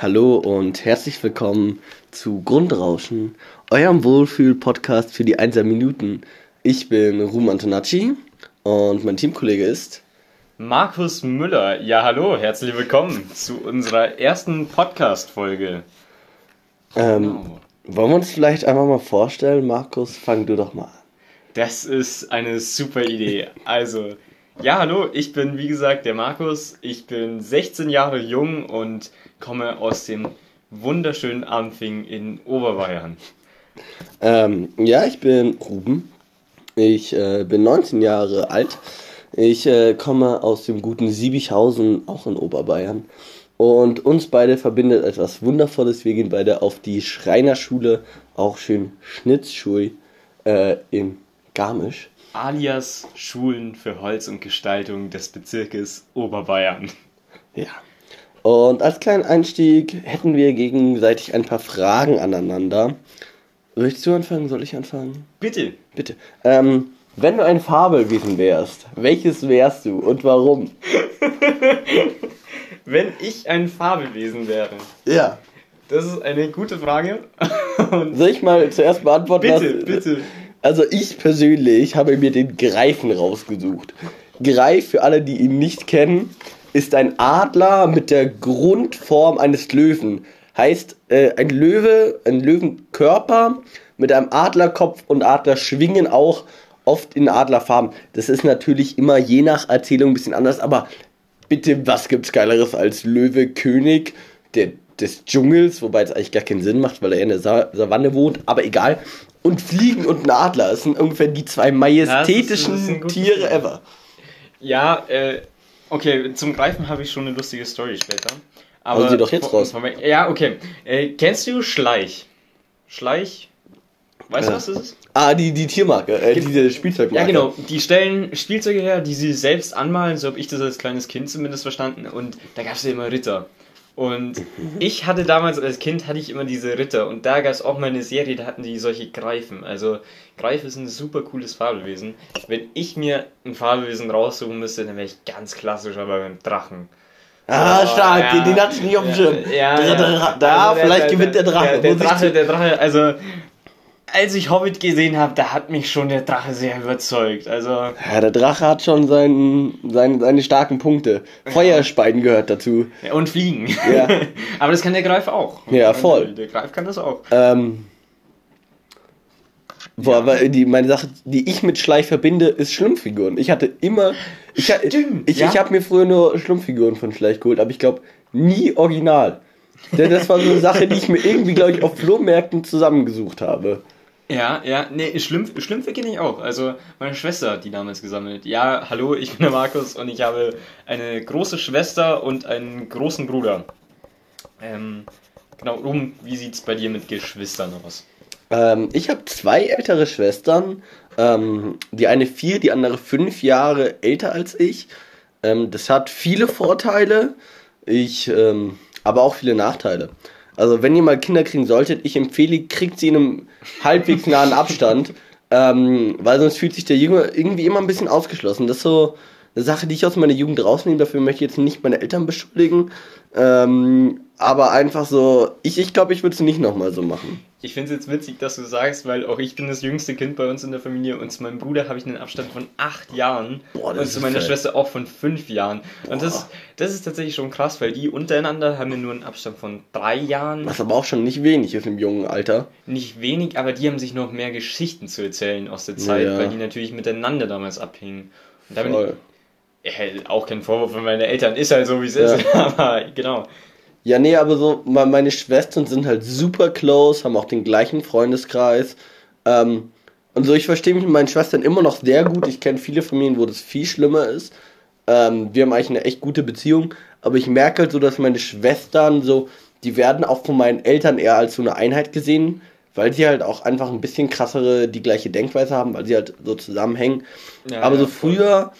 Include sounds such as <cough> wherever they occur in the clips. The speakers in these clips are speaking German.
Hallo und herzlich willkommen zu Grundrauschen, eurem Wohlfühl-Podcast für die 1 Minuten. Ich bin Ruhm Antonacci und mein Teamkollege ist Markus Müller. Ja, hallo, herzlich willkommen zu unserer ersten Podcast-Folge. Ähm, genau. Wollen wir uns vielleicht einmal mal vorstellen? Markus, fang du doch mal an. Das ist eine super Idee. Also, ja, hallo, ich bin wie gesagt der Markus. Ich bin 16 Jahre jung und komme aus dem wunderschönen Anfing in Oberbayern. Ähm, ja, ich bin Ruben. Ich äh, bin 19 Jahre alt. Ich äh, komme aus dem guten Siebichhausen, auch in Oberbayern. Und uns beide verbindet etwas Wundervolles. Wir gehen beide auf die Schreinerschule, auch schön Schnitzschul äh, in Garmisch. Alias Schulen für Holz und Gestaltung des Bezirkes Oberbayern. Ja. Und als kleinen Einstieg hätten wir gegenseitig ein paar Fragen aneinander. Willst du anfangen? Soll ich anfangen? Bitte. Bitte. Ähm, wenn du ein Fabelwesen wärst, welches wärst du und warum? <laughs> wenn ich ein Fabelwesen wäre. Ja. Das ist eine gute Frage. <laughs> Soll ich mal zuerst beantworten? Bitte, was, bitte. Also ich persönlich habe mir den Greifen rausgesucht. Greif, für alle, die ihn nicht kennen, ist ein Adler mit der Grundform eines Löwen. Heißt, äh, ein Löwe, ein Löwenkörper mit einem Adlerkopf und Adlerschwingen auch oft in Adlerfarben. Das ist natürlich immer je nach Erzählung ein bisschen anders, aber bitte, was gibt's Geileres als Löwe König der, des Dschungels, wobei es eigentlich gar keinen Sinn macht, weil er in der Sa Savanne wohnt, aber egal. Und Fliegen und ein Adler, das sind ungefähr die zwei majestätischen ja, Tiere ever. Ja, äh, okay, zum Greifen habe ich schon eine lustige Story später. Aber sie doch jetzt raus. Ja, okay. Äh, kennst du Schleich? Schleich? Weißt ja. du, was das ist? Ah, die, die Tiermarke, äh, diese Spielzeugmarke. Ja, genau. Die stellen Spielzeuge her, die sie selbst anmalen, so habe ich das als kleines Kind zumindest verstanden. Und da gab es ja immer Ritter. Und ich hatte damals als Kind hatte ich immer diese Ritter und da gab es auch mal eine Serie, da hatten die solche Greifen. Also Greif ist ein super cooles Fabelwesen. Wenn ich mir ein Fabelwesen raussuchen müsste, dann wäre ich ganz klassisch aber beim Drachen. Ah, stark, ja, den, den hatte ich nicht auf dem Schirm. Ja, ja. Da, also vielleicht gewinnt der Drache. Der, der Drache, der Drache, also als ich Hobbit gesehen habe, da hat mich schon der Drache sehr überzeugt. Also ja, der Drache hat schon seinen, seine, seine starken Punkte. Feuerspeiden gehört dazu. Ja, und Fliegen. Ja. <laughs> Aber das kann der Greif auch. Ja, voll. Der Greif kann das auch. Ähm, Boah, ja. aber die, meine Sache, die ich mit Schleich verbinde, ist Schlumpfiguren. Ich hatte immer. Ich, Stimmt, ich, ja? ich habe mir früher nur Schlumpfiguren von Schleich geholt, aber ich glaube nie original. Denn das war so eine Sache, die ich mir irgendwie, glaube ich, auf Flohmärkten zusammengesucht habe. Ja, ja, nee, Schlümpf, Schlümpfe kenne ich auch. Also meine Schwester hat die damals gesammelt. Ja, hallo, ich bin der Markus und ich habe eine große Schwester und einen großen Bruder. Ähm, genau, um, wie sieht es bei dir mit Geschwistern aus? Ähm, ich habe zwei ältere Schwestern. Ähm, die eine vier, die andere fünf Jahre älter als ich. Ähm, das hat viele Vorteile, ich, ähm, aber auch viele Nachteile. Also wenn ihr mal Kinder kriegen solltet, ich empfehle, kriegt sie in einem halbwegs nahen Abstand, ähm, weil sonst fühlt sich der Junge irgendwie immer ein bisschen ausgeschlossen. Das ist so eine Sache, die ich aus meiner Jugend rausnehme. Dafür möchte ich jetzt nicht meine Eltern beschuldigen. Ähm, aber einfach so, ich glaube, ich, glaub, ich würde es nicht nochmal so machen. Ich finde es jetzt witzig, dass du sagst, weil auch ich bin das jüngste Kind bei uns in der Familie und zu meinem Bruder habe ich einen Abstand von acht Jahren Boah, und zu meiner fett. Schwester auch von fünf Jahren. Boah. Und das, das ist tatsächlich schon krass, weil die untereinander haben ja nur einen Abstand von drei Jahren. Was aber auch schon nicht wenig ist im jungen Alter. Nicht wenig, aber die haben sich noch mehr Geschichten zu erzählen aus der Zeit, ja. weil die natürlich miteinander damals abhingen. Und da bin ich, ja, auch kein Vorwurf von meinen Eltern, ist halt so wie es ja. ist, <laughs> aber genau. Ja, nee, aber so, meine Schwestern sind halt super close, haben auch den gleichen Freundeskreis. Ähm, und so, ich verstehe mich mit meinen Schwestern immer noch sehr gut. Ich kenne viele Familien, wo das viel schlimmer ist. Ähm, wir haben eigentlich eine echt gute Beziehung. Aber ich merke halt so, dass meine Schwestern so, die werden auch von meinen Eltern eher als so eine Einheit gesehen, weil sie halt auch einfach ein bisschen krassere, die gleiche Denkweise haben, weil sie halt so zusammenhängen. Ja, aber ja, so früher,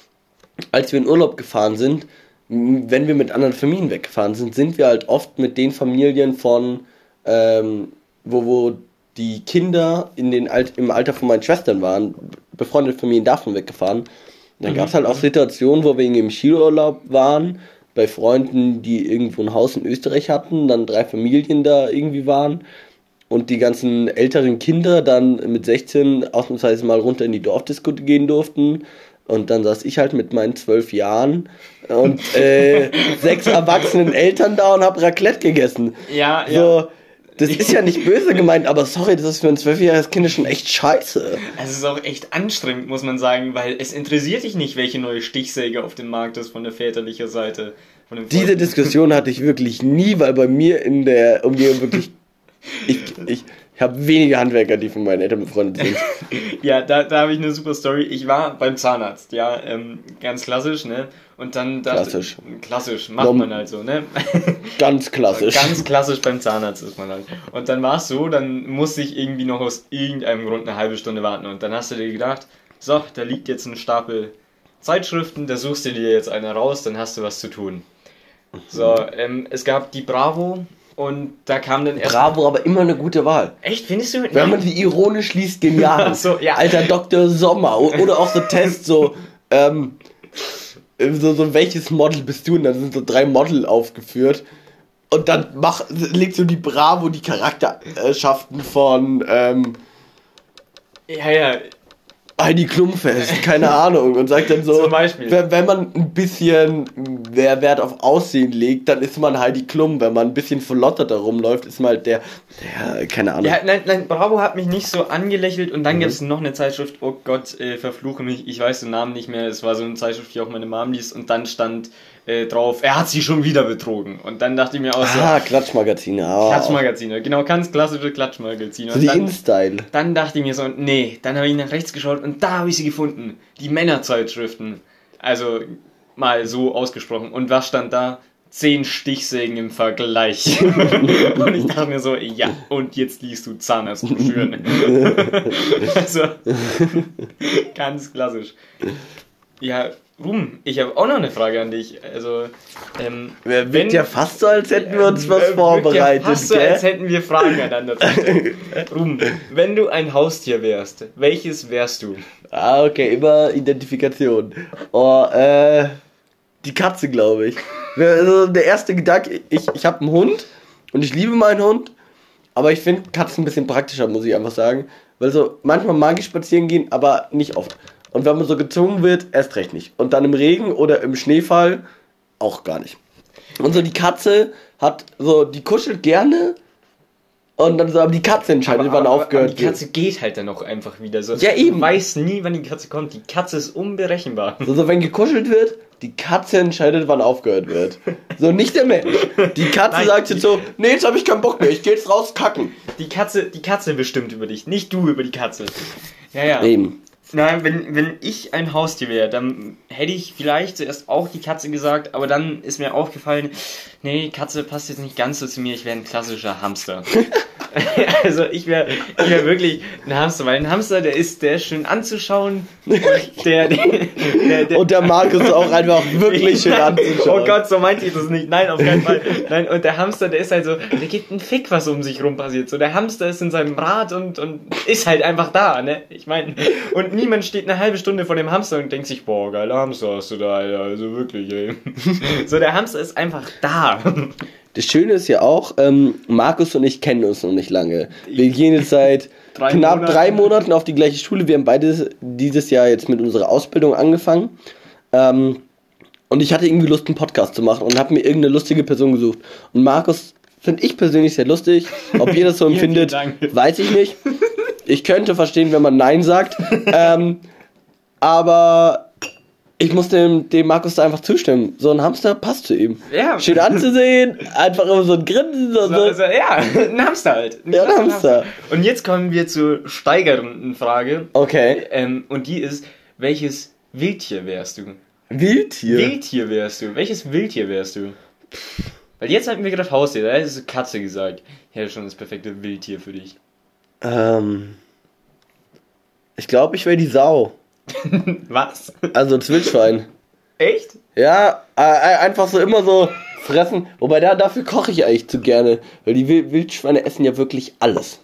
als wir in Urlaub gefahren sind, wenn wir mit anderen Familien weggefahren sind, sind wir halt oft mit den Familien von, ähm, wo, wo die Kinder in den Alt im Alter von meinen Schwestern waren, befreundete Familien davon weggefahren. Dann mhm. gab es halt auch Situationen, wo wir im Skiurlaub waren, bei Freunden, die irgendwo ein Haus in Österreich hatten, dann drei Familien da irgendwie waren und die ganzen älteren Kinder dann mit 16 ausnahmsweise mal runter in die Dorfdisco gehen durften. Und dann saß ich halt mit meinen zwölf Jahren und äh, <laughs> sechs erwachsenen Eltern da und hab Raclette gegessen. Ja, So, ja. das ist ja nicht böse gemeint, aber sorry, das ist für ein zwölfjähriges Kind schon echt scheiße. Es ist auch echt anstrengend, muss man sagen, weil es interessiert dich nicht, welche neue Stichsäge auf dem Markt ist von der väterlichen Seite. Diese. Diskussion hatte ich wirklich nie, weil bei mir in der Umgebung wirklich. <laughs> Ich, ich, ich habe wenige Handwerker, die von meinen Eltern befreundet sind. <laughs> Ja, da, da habe ich eine super Story. Ich war beim Zahnarzt, ja, ähm, ganz klassisch, ne? Und dann dachte Klassisch. Klassisch, macht Norm- man halt so, ne? <laughs> Ganz klassisch. Ganz klassisch beim Zahnarzt ist man halt. Und dann war es so, dann musste ich irgendwie noch aus irgendeinem Grund eine halbe Stunde warten. Und dann hast du dir gedacht, so, da liegt jetzt ein Stapel Zeitschriften, da suchst du dir jetzt eine raus, dann hast du was zu tun. So, ähm, es gab die Bravo und da kam dann erst. Bravo, aber immer eine gute Wahl. Echt, findest du? Wenn man die ironisch liest, genial. <laughs> So, ja. Alter Dr. Sommer. Oder auch so Tests, so, ähm, so, so, welches Model bist du? Und dann sind so drei Model aufgeführt. Und dann mach, legst du die Bravo, die Charakterschaften von, ähm, ja, ja, Heidi Klum fest, keine Ahnung, und sagt dann so, Zum Beispiel. Wenn, wenn man ein bisschen mehr Wert auf Aussehen legt, dann ist man Heidi Klum. Wenn man ein bisschen verlotterter rumläuft, ist man halt der, der keine Ahnung. Ja, nein, nein, Bravo hat mich nicht so angelächelt und Mhm. dann gab es noch eine Zeitschrift, oh Gott, äh, verfluche mich, ich weiß den Namen nicht mehr, es war so eine Zeitschrift, die auch meine Mom liest und dann stand äh, drauf, er hat sie schon wieder betrogen. Und dann dachte ich mir auch so, ah, Klatschmagazine. Ah. Klatschmagazine, genau, ganz klassische Klatschmagazine. So Und die dann, InStyle. dann dachte ich mir so, nee, dann habe ich nach rechts geschaut und da habe ich sie gefunden. Die Männerzeitschriften. Also mal so ausgesprochen. Und was stand da? Zehn Stichsägen im Vergleich. <laughs> und ich dachte mir so, ja, und jetzt liest du Zahnarztbroschüren. <laughs> also, <laughs> ganz klassisch. Ja, Ruhm, ich habe auch noch eine Frage an dich. Also, ähm, Wer wenn- wirkt ja fast so, als hätten wir uns äh, was wirkt vorbereitet, Ja fast so, gell? als hätten wir Fragen aneinander. Ruhm, <laughs> wenn du ein Haustier wärst, welches wärst du? Ah, okay, immer Identifikation. Oh, äh, die Katze, glaube ich. Also der erste Gedanke, ich, ich habe einen Hund und ich liebe meinen Hund, aber ich finde Katzen ein bisschen praktischer, muss ich einfach sagen. Weil so, manchmal mag ich spazieren gehen, aber nicht oft. Und wenn man so gezwungen wird, erst recht nicht. Und dann im Regen oder im Schneefall auch gar nicht. Und so die Katze hat so, die kuschelt gerne und dann so, aber die Katze entscheidet, wann aufgehört aber die wird. Katze geht halt dann auch einfach wieder so. Ja, eben. Du weißt nie, wann die Katze kommt. Die Katze ist unberechenbar. So, so, wenn gekuschelt wird, die Katze entscheidet, wann aufgehört wird. So, nicht der Mensch. Die Katze Nein, sagt jetzt so, nee, jetzt habe ich keinen Bock mehr, ich gehe jetzt raus kacken. Die Katze, die Katze bestimmt über dich, nicht du über die Katze. Ja, ja. Eben. Nein, wenn, wenn ich ein Haustier wäre, dann hätte ich vielleicht zuerst auch die Katze gesagt, aber dann ist mir aufgefallen, nee, Katze passt jetzt nicht ganz so zu mir, ich wäre ein klassischer Hamster. <laughs> <laughs> also ich wäre ich wär wirklich ein Hamster, weil ein Hamster, der ist, der ist schön anzuschauen und der, der, der, der Und der Markus auch einfach wirklich schön <laughs> anzuschauen. Oh Gott, so meinte ich das nicht. Nein, auf keinen Fall. Nein, und der Hamster, der ist halt so, der gibt einen Fick, was um sich rum passiert. So, der Hamster ist in seinem Rad und, und ist halt einfach da, ne? Ich meine, und niemand steht eine halbe Stunde vor dem Hamster und denkt sich, boah, geiler Hamster hast du da, Alter. Also wirklich, ey. <laughs> So, der Hamster ist einfach da. Das Schöne ist ja auch, ähm, Markus und ich kennen uns noch nicht lange. Wir gehen jetzt seit <laughs> Drei knapp Monaten. drei Monaten auf die gleiche Schule. Wir haben beide dieses Jahr jetzt mit unserer Ausbildung angefangen. Ähm, und ich hatte irgendwie Lust, einen Podcast zu machen und habe mir irgendeine lustige Person gesucht. Und Markus finde ich persönlich sehr lustig. Ob ihr das so <laughs> empfindet, weiß ich nicht. Ich könnte verstehen, wenn man Nein sagt. <laughs> ähm, aber ich muss dem, dem Markus da einfach zustimmen. So ein Hamster passt zu ihm. Ja. Schön anzusehen, einfach immer so ein Grinsen. So, So, so. also, ja, ein Hamster halt. Ja, ein Hamster. Und jetzt kommen wir zur steigernden Frage. Okay. Ähm, und die ist, welches Wildtier wärst du? Wildtier. Wildtier wärst du. Welches Wildtier wärst du? Weil jetzt hatten wir gerade Haustier, da ist Katze gesagt. Ich hätte schon das perfekte Wildtier für dich. Ähm, ich glaube, ich wäre die Sau. <laughs> Was? Also das Wildschwein. Echt? Ja, äh, einfach so immer so fressen. Wobei da, dafür koche ich eigentlich zu gerne. Weil die Wild- Wildschweine essen ja wirklich alles.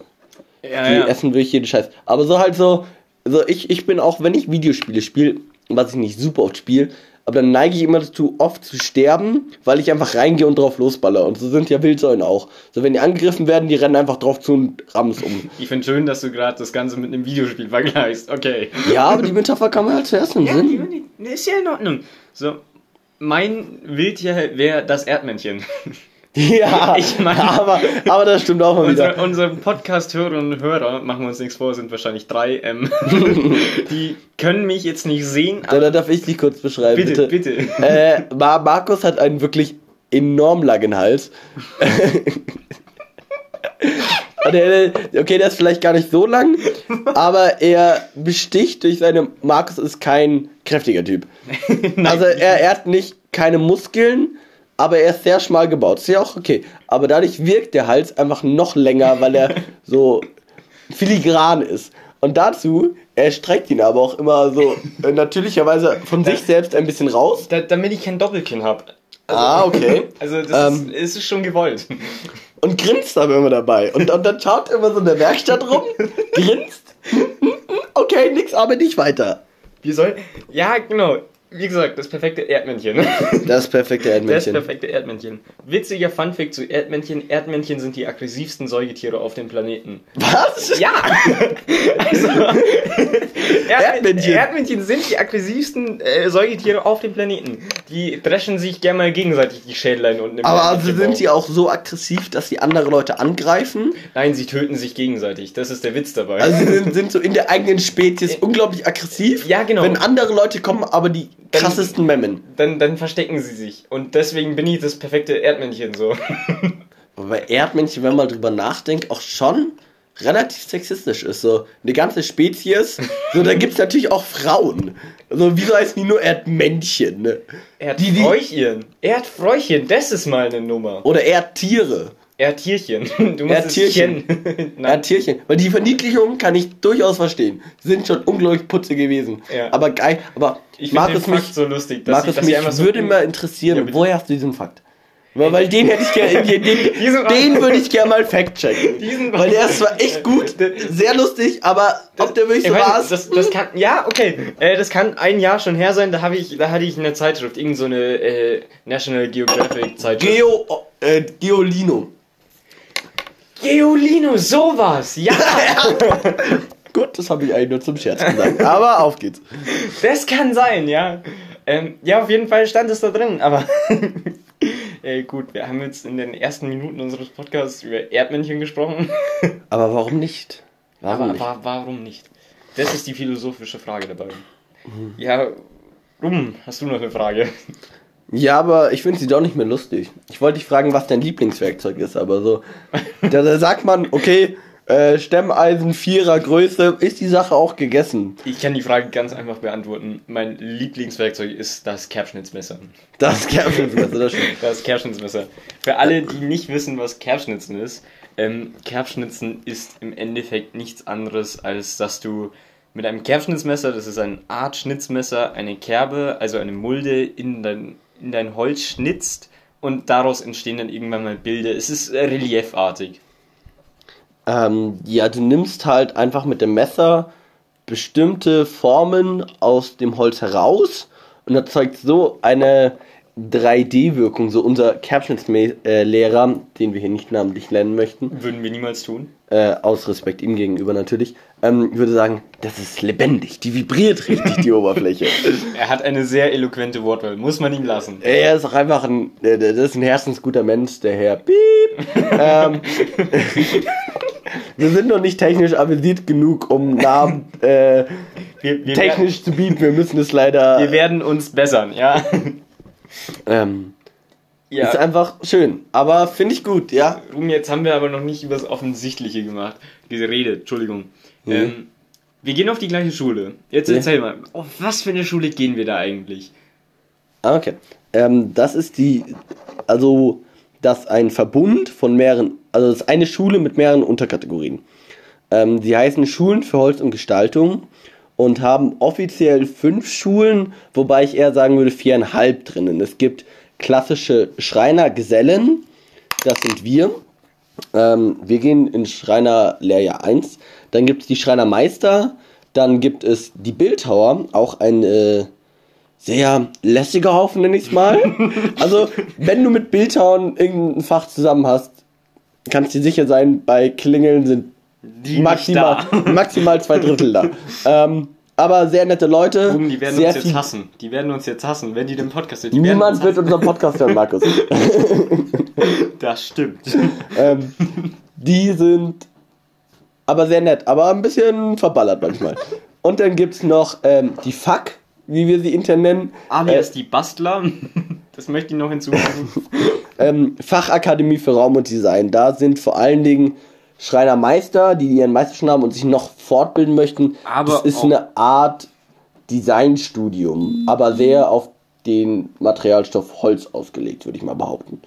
Ja, Die ja. essen wirklich jeden Scheiß. Aber so halt so, so ich, ich bin auch, wenn ich Videospiele spiele, was ich nicht super oft spiele, aber dann neige ich immer dazu, oft zu sterben, weil ich einfach reingehe und drauf losballer. Und so sind ja Wildsäulen auch. So, wenn die angegriffen werden, die rennen einfach drauf zu und rammen es um. Ich finde schön, dass du gerade das Ganze mit einem Videospiel vergleichst. Okay. Ja, aber die Metapher kann man halt zuerst den Ja, Sinn. die, die ist ja in Ordnung. So, mein Wildtier wäre das Erdmännchen. <laughs> Ja, Ich meine- aber, aber das stimmt auch mal wieder. Unsere, unsere Podcast-Hörerinnen und Hörer, machen wir uns nichts vor, sind wahrscheinlich drei. Ähm, <laughs> die können mich jetzt nicht sehen, aber da darf ich dich kurz beschreiben, bitte, bitte. bitte. Äh, Mar Markus hat einen wirklich enorm langen Hals. <laughs> Okay, der ist vielleicht gar nicht so lang, aber er besticht durch seine. Markus ist kein kräftiger Typ. also er, er hat nicht keine Muskeln, aber er ist sehr schmal gebaut. Ist ja auch okay. Aber dadurch wirkt der Hals einfach noch länger, weil er <laughs> so filigran ist. Und dazu, er streckt ihn aber auch immer so äh, natürlicherweise von sich selbst ein bisschen raus. Da, damit ich kein Doppelkinn habe. Ah, okay. <laughs> Also das Ähm. ist, ist schon gewollt. Und grinst aber immer dabei. Und, und dann schaut er immer so in der Werkstatt rum, <laughs> grinst. Okay, nix, aber nicht weiter. Wir sollen. Ja, genau. Wie gesagt, das perfekte Erdmännchen. <laughs> Das perfekte Das Erdmännchen. perfekte Erdmännchen. Witziger Funfact zu Erdmännchen. Erdmännchen sind die aggressivsten Säugetiere auf dem Planeten. Was? Ja! <laughs> Also, Erdmännchen. Erdmännchen. Sind die aggressivsten äh, Säugetiere auf dem Planeten. Die dreschen sich gerne mal gegenseitig die Schädlein unten im Aber also sind sie auch so aggressiv, dass sie andere Leute angreifen? Nein, sie töten sich gegenseitig. Das ist der Witz dabei. Also sie sind, sind so in der eigenen Spezies unglaublich aggressiv. Ja, genau. Wenn andere Leute kommen, aber die krassesten Memmen. dann, dann verstecken sie sich. Und deswegen bin ich das perfekte Erdmännchen so. <laughs> Wobei Erdmännchen, wenn man drüber nachdenkt, auch schon relativ sexistisch ist. So eine ganze Spezies. <laughs> So, da gibt's natürlich auch Frauen. Also wieso heißen die nur Erdmännchen? Ne? Die- die- Erdfräuchchen. Erdfräuchchen, das ist mal eine Nummer. Oder Erdtiere. Erdtierchen. <laughs> Du musst Erdtierchen. es kennen. <laughs> Nein. Erdtierchen. Weil die Verniedlichung kann ich durchaus verstehen. Sind schon unglaublich putze gewesen. Ja. Aber geil, aber Ich finde den Markus, Fakt mich, so lustig, dass ich, dass mich so würde mal interessieren, Ja, woher hast du diesen Fakt? Weil, weil den hätte ich gerne, den, <laughs> den, den würde ich gerne mal fact-checken. Weil der ist zwar echt gut, sehr lustig, aber ob der wirklich Ich so war, das, das kann, ja, okay, äh, das kann ein Jahr schon her sein, da habe ich, da hatte ich eine Zeitschrift, irgend so eine äh, National Geographic Zeitschrift. Geo, äh, Geolino. Geolino, sowas, ja, <laughs> Gut, das habe ich eigentlich nur zum Scherz gesagt. Aber auf geht's. das kann sein, ja. Ähm, ja, auf jeden Fall stand es da drin, aber <laughs> äh, gut, wir haben jetzt in den ersten Minuten unseres Podcasts über Erdmännchen gesprochen, <laughs> Aber warum nicht? Warum aber nicht? wa warum nicht? Das ist die philosophische Frage dabei. Ja, rum, hast du noch eine Frage? Ja, aber ich finde sie doch nicht mehr lustig. Ich wollte dich fragen, was dein Lieblingswerkzeug ist, aber so. <laughs> Da, da sagt man, okay, äh, Stemmeisen, Vierer Größe, ist die Sache auch gegessen. Ich kann die Frage ganz einfach beantworten. Mein Lieblingswerkzeug ist das Kerbschnitzmesser. Das Kerbschnitzmesser, das stimmt. <laughs> Das Kerbschnitzmesser. Für alle, die nicht wissen, was Kerbschnitzen ist, ähm, Kerbschnitzen ist im Endeffekt nichts anderes, als dass du mit einem Kerbschnitzmesser, das ist ein Art Schnitzmesser, eine Kerbe, also eine Mulde in dein, in dein Holz schnitzt und daraus entstehen dann irgendwann mal Bilder. Es ist reliefartig. Ähm, ja, du nimmst halt einfach mit dem Messer bestimmte Formen aus dem Holz heraus und erzeugt so eine 3D-Wirkung. So unser Kerbschnitzlehrer, den wir hier nicht namentlich nennen möchten, Würden wir niemals tun. äh, aus Respekt ihm gegenüber natürlich, ähm, würde sagen, das ist lebendig, die vibriert richtig die <laughs> Oberfläche. Er hat eine sehr eloquente Wortwahl, muss man ihm lassen. Er ist auch einfach ein, äh, das ist ein herzensguter Mensch, der Herr Piep. <laughs> ähm, wir sind noch nicht technisch avisiert genug, um Namen äh, Wir, wir technisch zu bieten. Wir müssen es Werden, wir leider. werden uns bessern, ja. Ähm, ja. Ist einfach schön, aber finde ich gut, ja. Jetzt haben wir aber noch nicht über das Offensichtliche gemacht. Geredet, Entschuldigung. Mhm. Ähm, wir gehen auf die gleiche Schule. Jetzt Ja. erzähl mal, auf was für eine Schule gehen wir da eigentlich? Ah, Okay. Ähm, das ist die, also, das ist ein Verbund von mehreren, also das ist eine Schule mit mehreren Unterkategorien. Ähm, die heißen Schulen für Holz und Gestaltung und haben offiziell fünf Schulen, wobei ich eher sagen würde viereinhalb drinnen. Es gibt klassische Schreinergesellen, das sind wir. Ähm, wir gehen in Schreinerlehrjahr 1. Dann gibt es die Schreinermeister, dann gibt es die Bildhauer, auch ein äh, sehr lässiger Haufen, nenne ich es mal. <laughs> also, wenn du mit Bildhauern irgendein Fach zusammen hast, kannst du dir sicher sein, bei Klingeln sind Die maximal, <laughs> maximal zwei Drittel da. ähm, aber sehr nette Leute. Ruben, die werden uns jetzt hassen. Die werden uns jetzt hassen, wenn die den Podcast hören. Niemand uns wird unseren Podcast hören, Markus. <laughs> Das stimmt. <laughs> ähm, die sind aber sehr nett, aber ein bisschen verballert manchmal. Und dann gibt's noch ähm, die Fuck, wie wir sie intern nennen. Alias die Bastler. Das möchte ich noch hinzufügen. ähm, Fachakademie für Raum und Design. Da sind vor allen Dingen Schreinermeister, die ihren Meisterschein haben und sich noch fortbilden möchten. Aber das ist eine Art Designstudium, aber sehr auf den Materialstoff Holz ausgelegt, würde ich mal behaupten.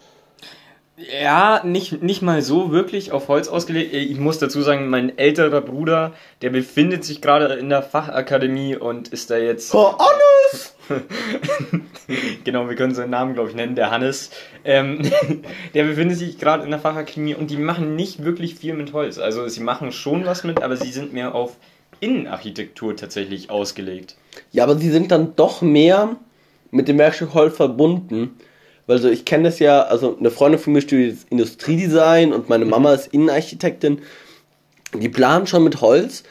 Ja, nicht, nicht mal so wirklich auf Holz ausgelegt. Ich muss dazu sagen, mein älterer Bruder, der befindet sich gerade in der Fachakademie und ist da jetzt. Oh, Hannes! <laughs> genau, wir können seinen Namen, glaube ich, nennen, der Hannes. Ähm, <laughs> der befindet sich gerade in der Fachakademie und die machen nicht wirklich viel mit Holz. Also sie machen schon was mit, aber sie sind mehr auf Innenarchitektur tatsächlich ausgelegt. Ja, aber sie sind dann doch mehr mit dem Werkstück Holz verbunden. Weil so, ich kenne das ja, also eine Freundin von mir studiert Industriedesign und meine Mama ist Innenarchitektin. Die planen schon mit Holz,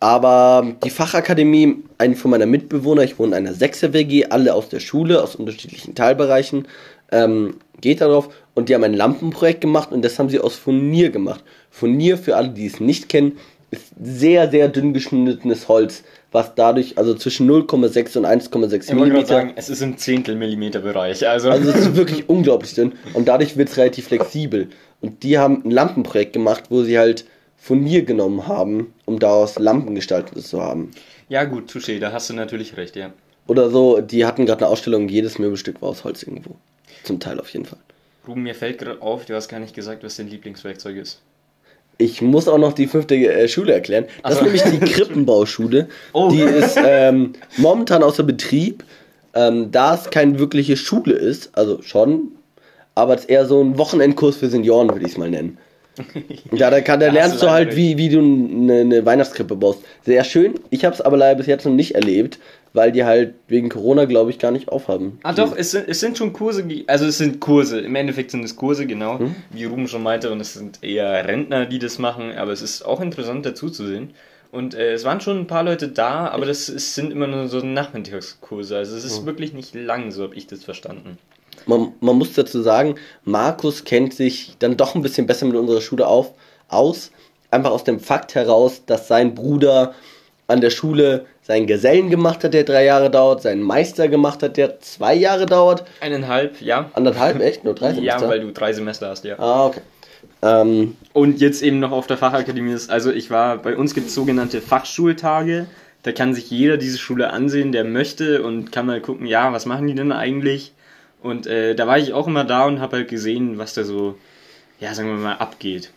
aber die Fachakademie, ein von meiner Mitbewohner, ich wohne in einer 6er WG, alle aus der Schule, aus unterschiedlichen Teilbereichen, ähm, geht darauf und die haben ein Lampenprojekt gemacht und das haben sie aus Furnier gemacht. Furnier, für alle, die es nicht kennen, ist sehr, sehr dünn geschnittenes Holz, was dadurch, also zwischen 0,6 und 1,6 Ich wollte gerade Millimeter, sagen, es ist im Zehntelmillimeter-Bereich. Also, also es ist wirklich unglaublich dünn und dadurch wird es relativ flexibel. Und die haben ein Lampenprojekt gemacht, wo sie halt Furnier genommen haben, um daraus Lampen gestaltet zu haben. ja gut, Touché, da hast du natürlich recht, ja. Oder so, die hatten gerade eine Ausstellung, jedes Möbelstück war aus Holz irgendwo. Zum Teil auf jeden Fall. Ruben, mir fällt gerade auf, du hast gar nicht gesagt, was dein Lieblingswerkzeug ist. Ich muss auch noch die fünfte äh, Schule erklären. Das so. ist nämlich die <laughs> Krippenbauschule. Oh. Die ist ähm, momentan außer Betrieb. Ähm, da es keine wirkliche Schule ist, also schon, aber es ist eher so ein Wochenendkurs für Senioren, würde ich es mal nennen. <laughs> Ja, da, kann, da lernst du halt, wie, wie du eine, eine Weihnachtskrippe baust. Sehr schön. Ich habe es aber leider bis jetzt noch nicht erlebt, weil die halt wegen Corona, glaube ich, gar nicht aufhaben. Ah doch, es sind, es sind schon Kurse, also es sind Kurse, im Endeffekt sind es Kurse, genau, wie Ruben schon meinte, und es sind eher Rentner, die das machen, aber es ist auch interessant dazu zu sehen. Und äh, es waren schon ein paar Leute da, aber das ist, sind immer nur so Nachmittagskurse, also es ist wirklich nicht lang, so habe ich das verstanden. Man, man muss dazu sagen, Markus kennt sich dann doch ein bisschen besser mit unserer Schule auf, aus. Einfach aus dem Fakt heraus, dass sein Bruder an der Schule seinen Gesellen gemacht hat, der drei Jahre dauert, seinen Meister gemacht hat, der zwei Jahre dauert. Eineinhalb, ja. Anderthalb, echt? Nur drei <laughs> Ja, Semester? weil du drei Semester hast, ja. Ah, okay. Ähm, Und jetzt eben noch auf der Fachakademie ist, also ich war, bei uns gibt es sogenannte Fachschultage. Da kann sich jeder diese Schule ansehen, der möchte und kann mal gucken, ja, was machen die denn eigentlich? Und äh, da war ich auch immer da und habe halt gesehen, was da so, ja, sagen wir mal, abgeht.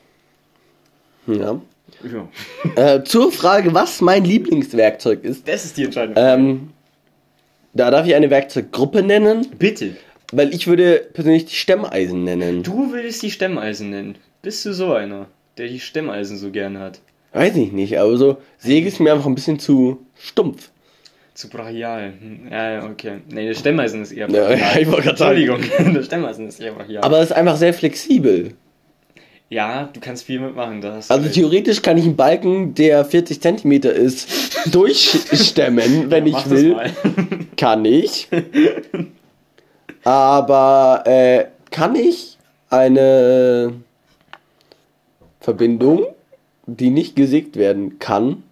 ja. Ja. <laughs> Äh, zur Frage, was mein Lieblingswerkzeug ist. Das ist die Entscheidung. Ähm, da darf ich eine Werkzeuggruppe nennen, Bitte. weil ich würde persönlich die Stemmeisen nennen. Du willst die Stemmeisen nennen. Bist du so einer, der die Stemmeisen so gern hat? Weiß ich nicht, aber so Säge ist mir einfach ein bisschen zu stumpf. Zu brachial. Ja, ja, okay. Nee, der Stemmeisen ist eher Ja, <laughs> brachial. ich wollte gerade. Entschuldigung, <laughs> der Stemmeisen ist eher brachial. Aber es ist einfach sehr flexibel. ja, du kannst viel mitmachen. Da hast du Also theoretisch kann ich einen Balken, der 40 Zentimeter ist, <laughs> durchstemmen, wenn Mach ich das will. Kann ich. Aber äh, kann ich eine Verbindung, die nicht gesägt werden kann,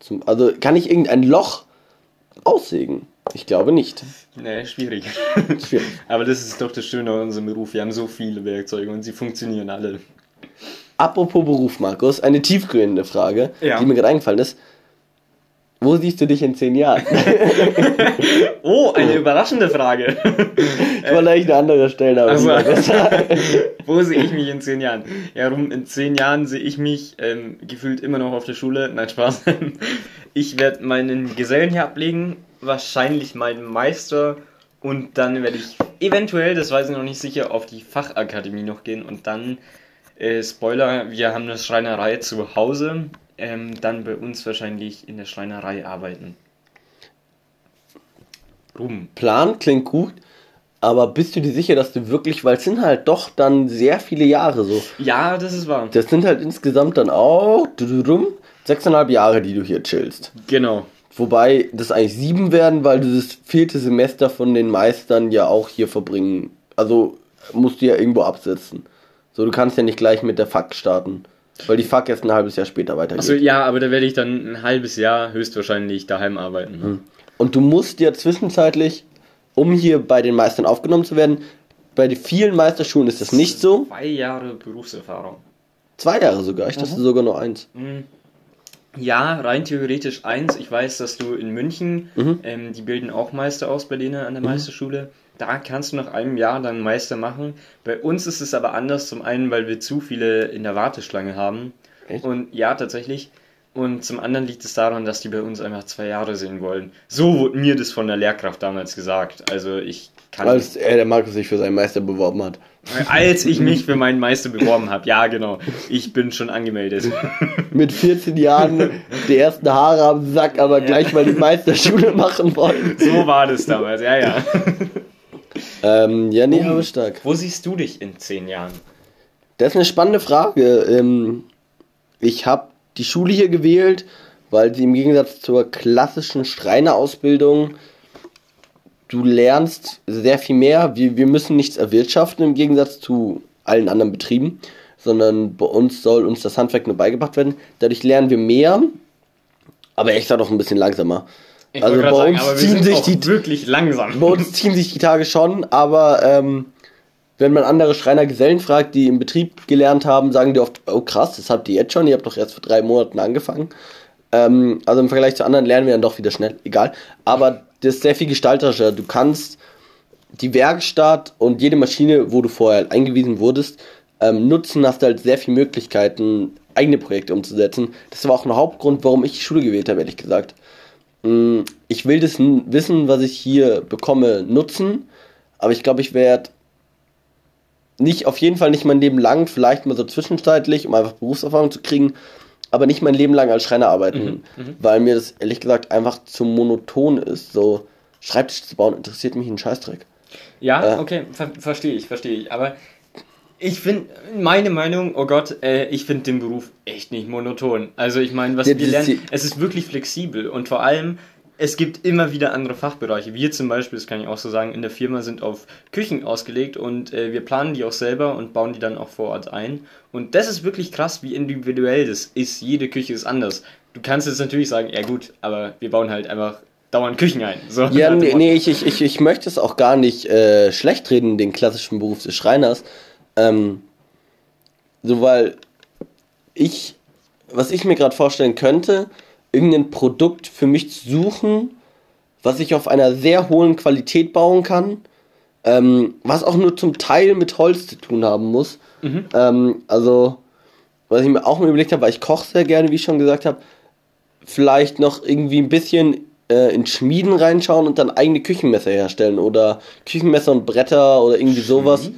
zum, also kann ich irgendein Loch aussägen? Ich glaube nicht. Nee, schwierig. Schwierig. <laughs> Aber das ist doch das Schöne an unserem Beruf. Wir haben so viele Werkzeuge und sie funktionieren alle. Apropos Beruf, Markus, eine tiefgründe Frage, Ja. die mir gerade eingefallen ist. Wo siehst du dich in zehn Jahren? <laughs> <laughs> Oh, eine überraschende Frage. Ich wollte eigentlich eine andere stellen, aber Also, besser. <laughs> wo sehe ich mich in zehn Jahren? Ja, rum in zehn Jahren sehe ich mich ähm, gefühlt immer noch auf der Schule. Nein, Spaß. Ich werde meinen Gesellen hier ablegen, wahrscheinlich meinen Meister und dann werde ich eventuell, das weiß ich noch nicht sicher, auf die Fachakademie noch gehen und dann, äh, Spoiler, wir haben eine Schreinerei zu Hause, ähm, dann bei uns wahrscheinlich in der Schreinerei arbeiten. Ruben. Plan klingt gut, aber bist du dir sicher, dass du wirklich, weil es sind halt doch dann sehr viele Jahre so. Ja, das ist wahr. Das sind halt insgesamt dann auch sechseinhalb Jahre, die du hier chillst. Genau. Wobei das eigentlich sieben werden, weil du das vierte Semester von den Meistern ja auch hier verbringen. Also musst du ja irgendwo absetzen. So, du kannst ja nicht gleich mit der FAK starten. Weil die FAK erst ein halbes Jahr später weitergeht. Achso, ja, aber da werde ich dann ein halbes Jahr höchstwahrscheinlich daheim arbeiten. Hm. Und du musst ja zwischenzeitlich, um hier bei den Meistern aufgenommen zu werden, bei den vielen Meisterschulen ist das nicht so. Zwei Jahre Berufserfahrung. Zwei Jahre sogar, ich dachte sogar nur eins. Mhm. Ja, rein theoretisch eins. Ich weiß, dass du in München, ähm, die bilden auch Meister aus bei denen an der Meisterschule. Da kannst du nach einem Jahr dann Meister machen. Bei uns ist es aber anders. Zum einen, weil wir zu viele in der Warteschlange haben. Echt? Und ja, tatsächlich. Und zum anderen liegt es daran, dass die bei uns einfach zwei Jahre sehen wollen. So wurde mir das von der Lehrkraft damals gesagt. Also ich kann Als er, der Markus sich für seinen Meister beworben hat. als ich mich für meinen Meister beworben habe. Ja, genau. Ich bin schon angemeldet. <laughs> Mit 14 Jahren die ersten Haare am Sack, aber gleich mal die Meisterschule machen wollen. So war das damals. Ja, ja. Ähm, ja, nee, aber stark. Wo siehst du dich in zehn Jahren? Das ist eine spannende Frage. Ähm, ich habe die Schule hier gewählt, weil sie im Gegensatz zur klassischen Schreinerausbildung du lernst sehr viel mehr. Wir, wir müssen nichts erwirtschaften im Gegensatz zu allen anderen Betrieben, sondern bei uns soll uns das Handwerk nur beigebracht werden. Dadurch lernen wir mehr, aber echt auch ein bisschen langsamer. Ich Also bei gerade uns ziehen sich die- wirklich langsam. Bei uns ziehen sich die Tage schon, aber ähm, wenn man andere Schreinergesellen fragt, die im Betrieb gelernt haben, sagen die oft, oh krass, das habt ihr jetzt schon, ihr habt doch erst vor drei Monaten angefangen. Ähm, also im Vergleich zu anderen lernen wir dann doch wieder schnell, egal. Aber das ist sehr viel gestalterischer. Du kannst die Werkstatt und jede Maschine, wo du vorher eingewiesen wurdest, ähm, nutzen, hast halt sehr viele Möglichkeiten, eigene Projekte umzusetzen. Das war auch ein Hauptgrund, warum ich die Schule gewählt habe, ehrlich gesagt. Mm, Ich will das Wissen, was ich hier bekomme, nutzen, aber ich glaube, ich werde nicht, auf jeden Fall nicht mein Leben lang, vielleicht mal so zwischenzeitlich, um einfach Berufserfahrung zu kriegen, aber nicht mein Leben lang als Schreiner arbeiten, weil mir das ehrlich gesagt einfach zu monoton ist. So Schreibtisch zu bauen interessiert mich ein Scheißdreck. Ja, Äh. okay, ver verstehe ich, verstehe ich. Aber ich finde, meine Meinung, oh Gott, äh, ich finde den Beruf echt nicht monoton. Also ich meine, was Ja, wir lernen, es ist wirklich flexibel und vor allem, es gibt immer wieder andere Fachbereiche. Wir zum Beispiel, das kann ich auch so sagen, in der Firma sind auf Küchen ausgelegt und äh, wir planen die auch selber und bauen die dann auch vor Ort ein. Und das ist wirklich krass, wie individuell das ist. Jede Küche ist anders. Du kannst jetzt natürlich sagen, ja gut, aber wir bauen halt einfach dauernd Küchen ein. So, Ja, <laughs> nee, nee ich, ich, ich, ich möchte es auch gar nicht äh, schlecht reden, den klassischen Beruf des Schreiners. Ähm, so, weil ich, was ich mir gerade vorstellen könnte, irgendein Produkt für mich zu suchen, was ich auf einer sehr hohen Qualität bauen kann, ähm, was auch nur zum Teil mit Holz zu tun haben muss. Ähm, also, was ich mir auch mal überlegt habe, weil ich koche sehr gerne, wie ich schon gesagt habe, vielleicht noch irgendwie ein bisschen äh, in Schmieden reinschauen und dann eigene Küchenmesser herstellen oder Küchenmesser und Bretter oder irgendwie sowas.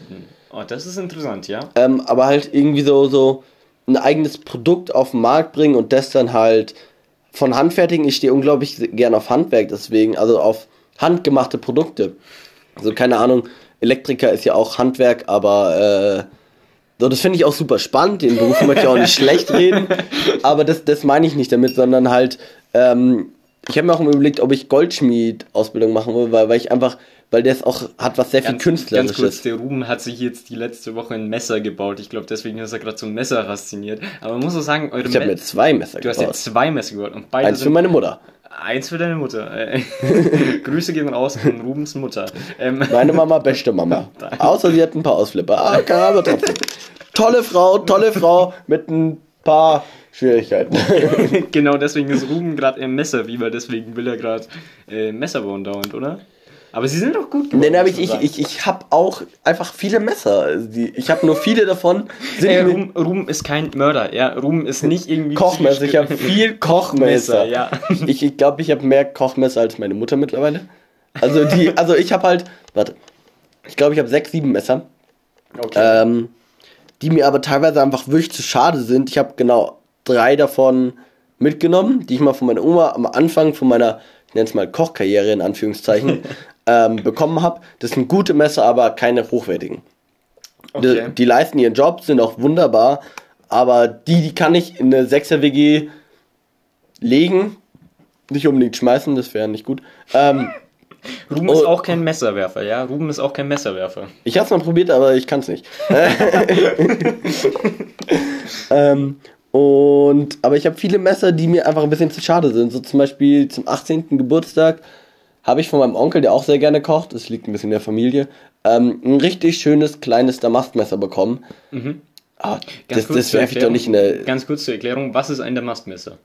Oh, das ist interessant, ja. Ähm, aber halt irgendwie so, so ein eigenes Produkt auf den Markt bringen und das dann halt von Handfertigen. Ich stehe unglaublich gern auf Handwerk, deswegen, also auf handgemachte Produkte. Also keine Ahnung, Elektriker ist ja auch Handwerk, aber äh, so, das finde ich auch super spannend. Den Beruf möchte ich auch nicht <laughs> schlecht reden. Aber das, das meine ich nicht damit, sondern halt, ähm, ich habe mir auch mal überlegt, ob ich Goldschmied-Ausbildung machen will, weil, weil ich einfach, weil der es auch hat, was sehr viel Ganz, Künstlerisches. ganz kurz, der Ruben hat sich jetzt die letzte Woche ein Messer gebaut. Ich glaube, deswegen ist er gerade so ein Messer fasziniert. Aber man muss auch sagen, eure Ich habe mir zwei Messer Du hast gebaut. jetzt zwei Messer gebaut und beide Eins für meine Mutter. eins für deine Mutter. Äh, <laughs> Grüße gehen raus an Rubens Mutter. Ähm, Meine <laughs> Mama, beste Mama. <laughs> Außer sie hat ein paar Ausflipper. Ah, kann aber trotzdem. Tolle Frau, tolle Frau mit ein paar Schwierigkeiten. genau deswegen ist Ruben gerade im Messerfieber, deswegen will er gerade äh, Messer bauen dauernd, oder? Aber sie sind doch gut geworden. Hab muss ich, ich, ich, ich habe auch einfach viele Messer. Also Ich habe nur viele davon. <laughs> Sind Äh, mit Ruben, Ruben ist kein Mörder, ja. Ruben ist nicht irgendwie. Kochmesser. Ich habe viel <laughs> Kochmesser. Messer, ja. <laughs> Ich glaube, ich, glaub, ich habe mehr Kochmesser als meine Mutter mittlerweile. Also die, also ich habe halt, warte, ich glaube, ich habe sechs, sieben Messer. Okay. ähm, die mir aber teilweise einfach wirklich zu schade sind. Ich habe genau drei davon mitgenommen, die ich mal von meiner Oma am Anfang von meiner, ich nenne es mal Kochkarriere in Anführungszeichen, ähm, bekommen habe. Das sind gute Messer, aber keine hochwertigen. Okay. Die, die leisten ihren Job, sind auch wunderbar, aber die, die kann ich in eine 6er WG legen. Nicht unbedingt schmeißen, das wäre nicht gut. Ähm, <laughs> Ruben ist auch kein Messerwerfer, ja? Ruben ist auch kein Messerwerfer. ich habe es mal probiert, aber ich kann es nicht. <laughs> <laughs> ähm, und, aber ich habe viele Messer, die mir einfach ein bisschen zu schade sind. So zum Beispiel zum 18. Geburtstag habe ich von meinem Onkel, der auch sehr gerne kocht, das liegt ein bisschen in der Familie, ähm, ein richtig schönes kleines Damastmesser bekommen. Ah, das das werfe ich doch nicht in der. Ganz kurz zur Erklärung, was ist ein Damastmesser?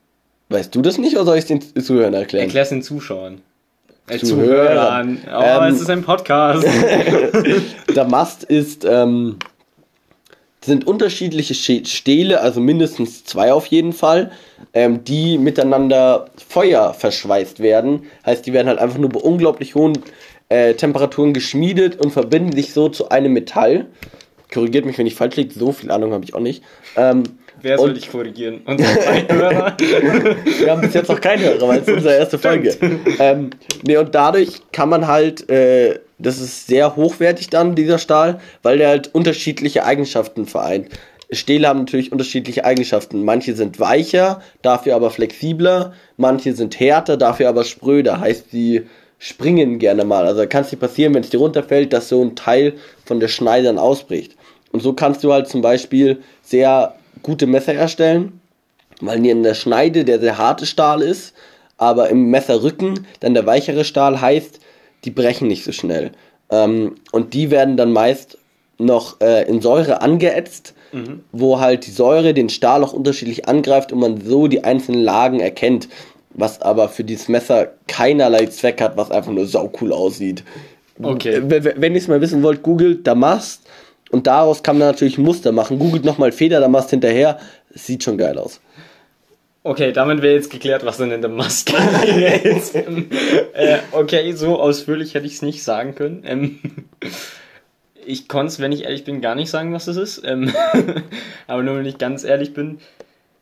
Weißt du das nicht oder soll ich es den Zuhörern erklären? Erklär's den Zuschauern. Äh, Zuhörern. Zuhörern. Oh, Ähm, es ist ein Podcast. <laughs> Damast ist, ähm, sind unterschiedliche Sch- Stähle, also mindestens zwei auf jeden Fall, ähm, die miteinander Feuer verschweißt werden. Heißt, die werden halt einfach nur bei unglaublich hohen äh, Temperaturen geschmiedet und verbinden sich so zu einem Metall. Korrigiert mich, wenn ich falsch liege, so viel Ahnung habe ich auch nicht. Ähm, Wer soll dich korrigieren? Unsere zwei Hörer? <laughs> Wir haben bis jetzt noch keinen Hörer, weil es ist unsere erste Folge. Ähm, nee, und dadurch kann man halt, äh, das ist sehr hochwertig dann, dieser Stahl, weil der halt unterschiedliche Eigenschaften vereint. Stähle haben natürlich unterschiedliche Eigenschaften. Manche sind weicher, dafür aber flexibler. Manche sind härter, dafür aber spröder. Heißt, die springen gerne mal. Also kann es dir passieren, wenn es dir runterfällt, dass so ein Teil von der Schneide dann ausbricht. Und so kannst du halt zum Beispiel sehr gute Messer erstellen, weil in der Schneide der sehr harte Stahl ist, aber im Messerrücken dann der weichere Stahl heißt, die brechen nicht so schnell. Ähm, und die werden dann meist noch äh, in Säure angeätzt, wo halt die Säure den Stahl auch unterschiedlich angreift und man so die einzelnen Lagen erkennt, was aber für dieses Messer keinerlei Zweck hat, was einfach nur saucool aussieht. Okay. Wenn ihr es mal wissen wollt, googelt Damast und daraus kann man natürlich ein Muster machen. Googelt nochmal Federdamast hinterher, sieht schon geil aus. Okay, damit wäre jetzt geklärt, was denn in der Maske <laughs> ist. Ähm, äh, okay, so ausführlich hätte ich es nicht sagen können. Ähm, ich konnte es, wenn ich ehrlich bin, gar nicht sagen, was es ist. Ähm, <laughs> aber nur wenn ich ganz ehrlich bin,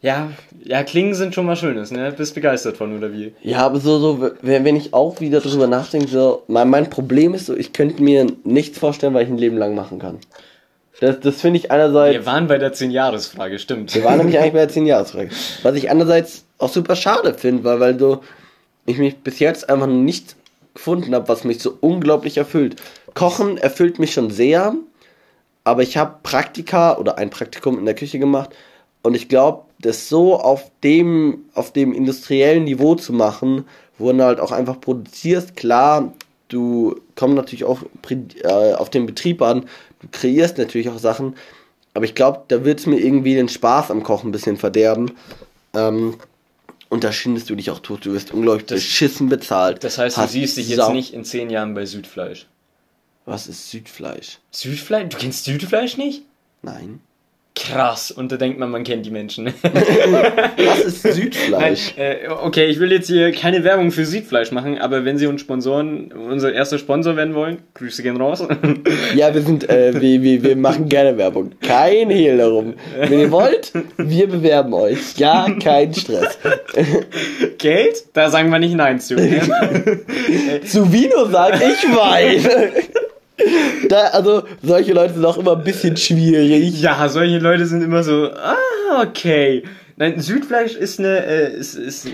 ja, ja, Klingen sind schon mal Schönes, ne? Bist begeistert von, oder wie? Ja, aber so, so, wenn ich auch wieder drüber nachdenke, so, mein, mein Problem ist so, ich könnte mir nichts vorstellen, weil ich ein Leben lang machen kann. Das, das finde ich einerseits. Wir waren bei der 10-Jahres-Frage, stimmt. Wir waren nämlich <laughs> eigentlich bei der 10 Jahresfrage. Was ich andererseits auch super schade finde, weil, weil so, ich mich bis jetzt einfach nicht gefunden habe, was mich so unglaublich erfüllt. Kochen erfüllt mich schon sehr, aber ich habe Praktika oder ein Praktikum in der Küche gemacht und ich glaube, das so auf dem, auf dem industriellen Niveau zu machen, wo du halt auch einfach produzierst, klar, du kommst natürlich auch äh, auf den Betrieb an, du kreierst natürlich auch Sachen, aber ich glaube, da wird es mir irgendwie den Spaß am Kochen ein bisschen verderben. Ähm, und da schindest du dich auch tot. Du wirst unglaublich beschissen bezahlt. Das heißt, du siehst dich jetzt nicht in 10 Jahren bei Südfleisch. Was ist Südfleisch? Südfleisch? Du kennst Südfleisch nicht? Nein. Krass, und da denkt man, man kennt die Menschen. <laughs> Was ist Nein, Südfleisch? äh, okay, ich will jetzt hier keine Werbung für Südfleisch machen, aber wenn Sie uns Sponsoren, unser erster Sponsor werden wollen, Grüße gehen raus. <laughs> Ja, wir sind, äh, wir, wir, wir machen gerne Werbung. Kein Hehl darum. Wenn ihr wollt, wir bewerben euch. Ja, kein Stress. <laughs> Geld? Da sagen wir nicht Nein zu. Zu Vino sag ich Wein. Da, also, solche Leute sind auch immer ein bisschen schwierig. ja, solche Leute sind immer so, ah, okay. Nein, Südfleisch ist eine, äh, ist, ist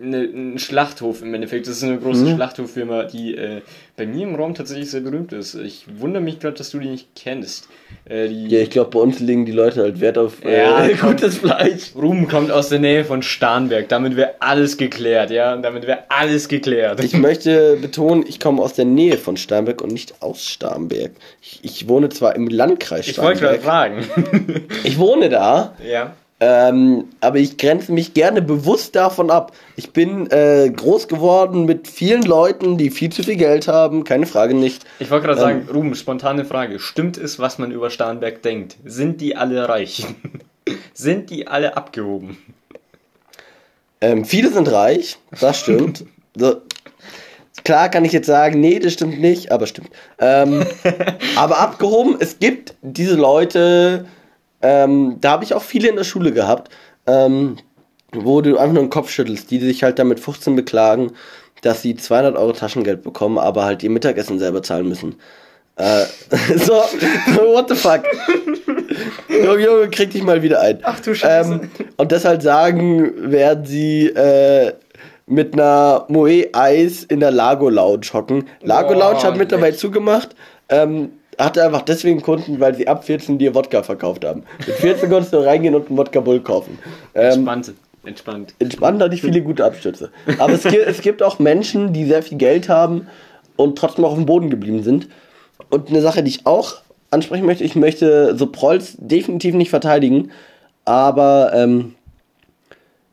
eine, ein Schlachthof im Endeffekt. Das ist eine große Schlachthoffirma, die äh, bei mir im Raum tatsächlich sehr berühmt ist. Ich wundere mich gerade, dass du die nicht kennst. Äh, die Ja, ich glaube, bei uns legen die Leute halt Wert auf äh, Ja, <laughs> gutes Fleisch. Ruben kommt aus der Nähe von Starnberg. Damit wäre alles geklärt, ja? Und damit wäre alles geklärt. Ich möchte betonen, ich komme aus der Nähe von Starnberg und nicht aus Starnberg. Ich, ich wohne zwar im Landkreis Ich wollte gerade Starnberg. fragen. Ich wohne da, ja. Ähm, aber ich grenze mich gerne bewusst davon ab. Ich bin äh, groß geworden mit vielen Leuten, die viel zu viel Geld haben, keine Frage nicht. Ich wollte gerade Ähm. sagen, Ruben, spontane Frage. Stimmt es, was man über Starnberg denkt? Sind die alle reich? <laughs> Sind die alle abgehoben? Ähm, viele sind reich, das stimmt. <laughs> so, klar kann ich jetzt sagen, nee, das stimmt nicht, aber stimmt. Ähm, <laughs> aber abgehoben, es gibt diese Leute, ähm, da habe ich auch viele in der Schule gehabt, ähm, wo du einfach nur den Kopf schüttelst, die sich halt damit 15 beklagen, dass sie 200 Euro Taschengeld bekommen, aber halt ihr Mittagessen selber zahlen müssen. Äh, <laughs> so, what the fuck? Junge, Junge, krieg dich mal wieder ein. Ach du Scheiße. Ähm, und deshalb sagen, werden sie äh, mit einer Moe Eis in der Lago Lounge hocken. Lago Boah, Lounge hat mittlerweile zugemacht. Ähm, hatte einfach deswegen Kunden, weil sie ab 14 dir Wodka verkauft haben. Mit 14 konntest du reingehen und einen Wodka Bull kaufen. Ähm, Entspannt. Entspannt. entspannt hatte ich viele gute Abstürze. Aber es gibt, es gibt auch Menschen, die sehr viel Geld haben und trotzdem auch auf dem Boden geblieben sind. Und eine Sache, die ich auch ansprechen möchte, ich möchte so Prolls definitiv nicht verteidigen, aber ähm,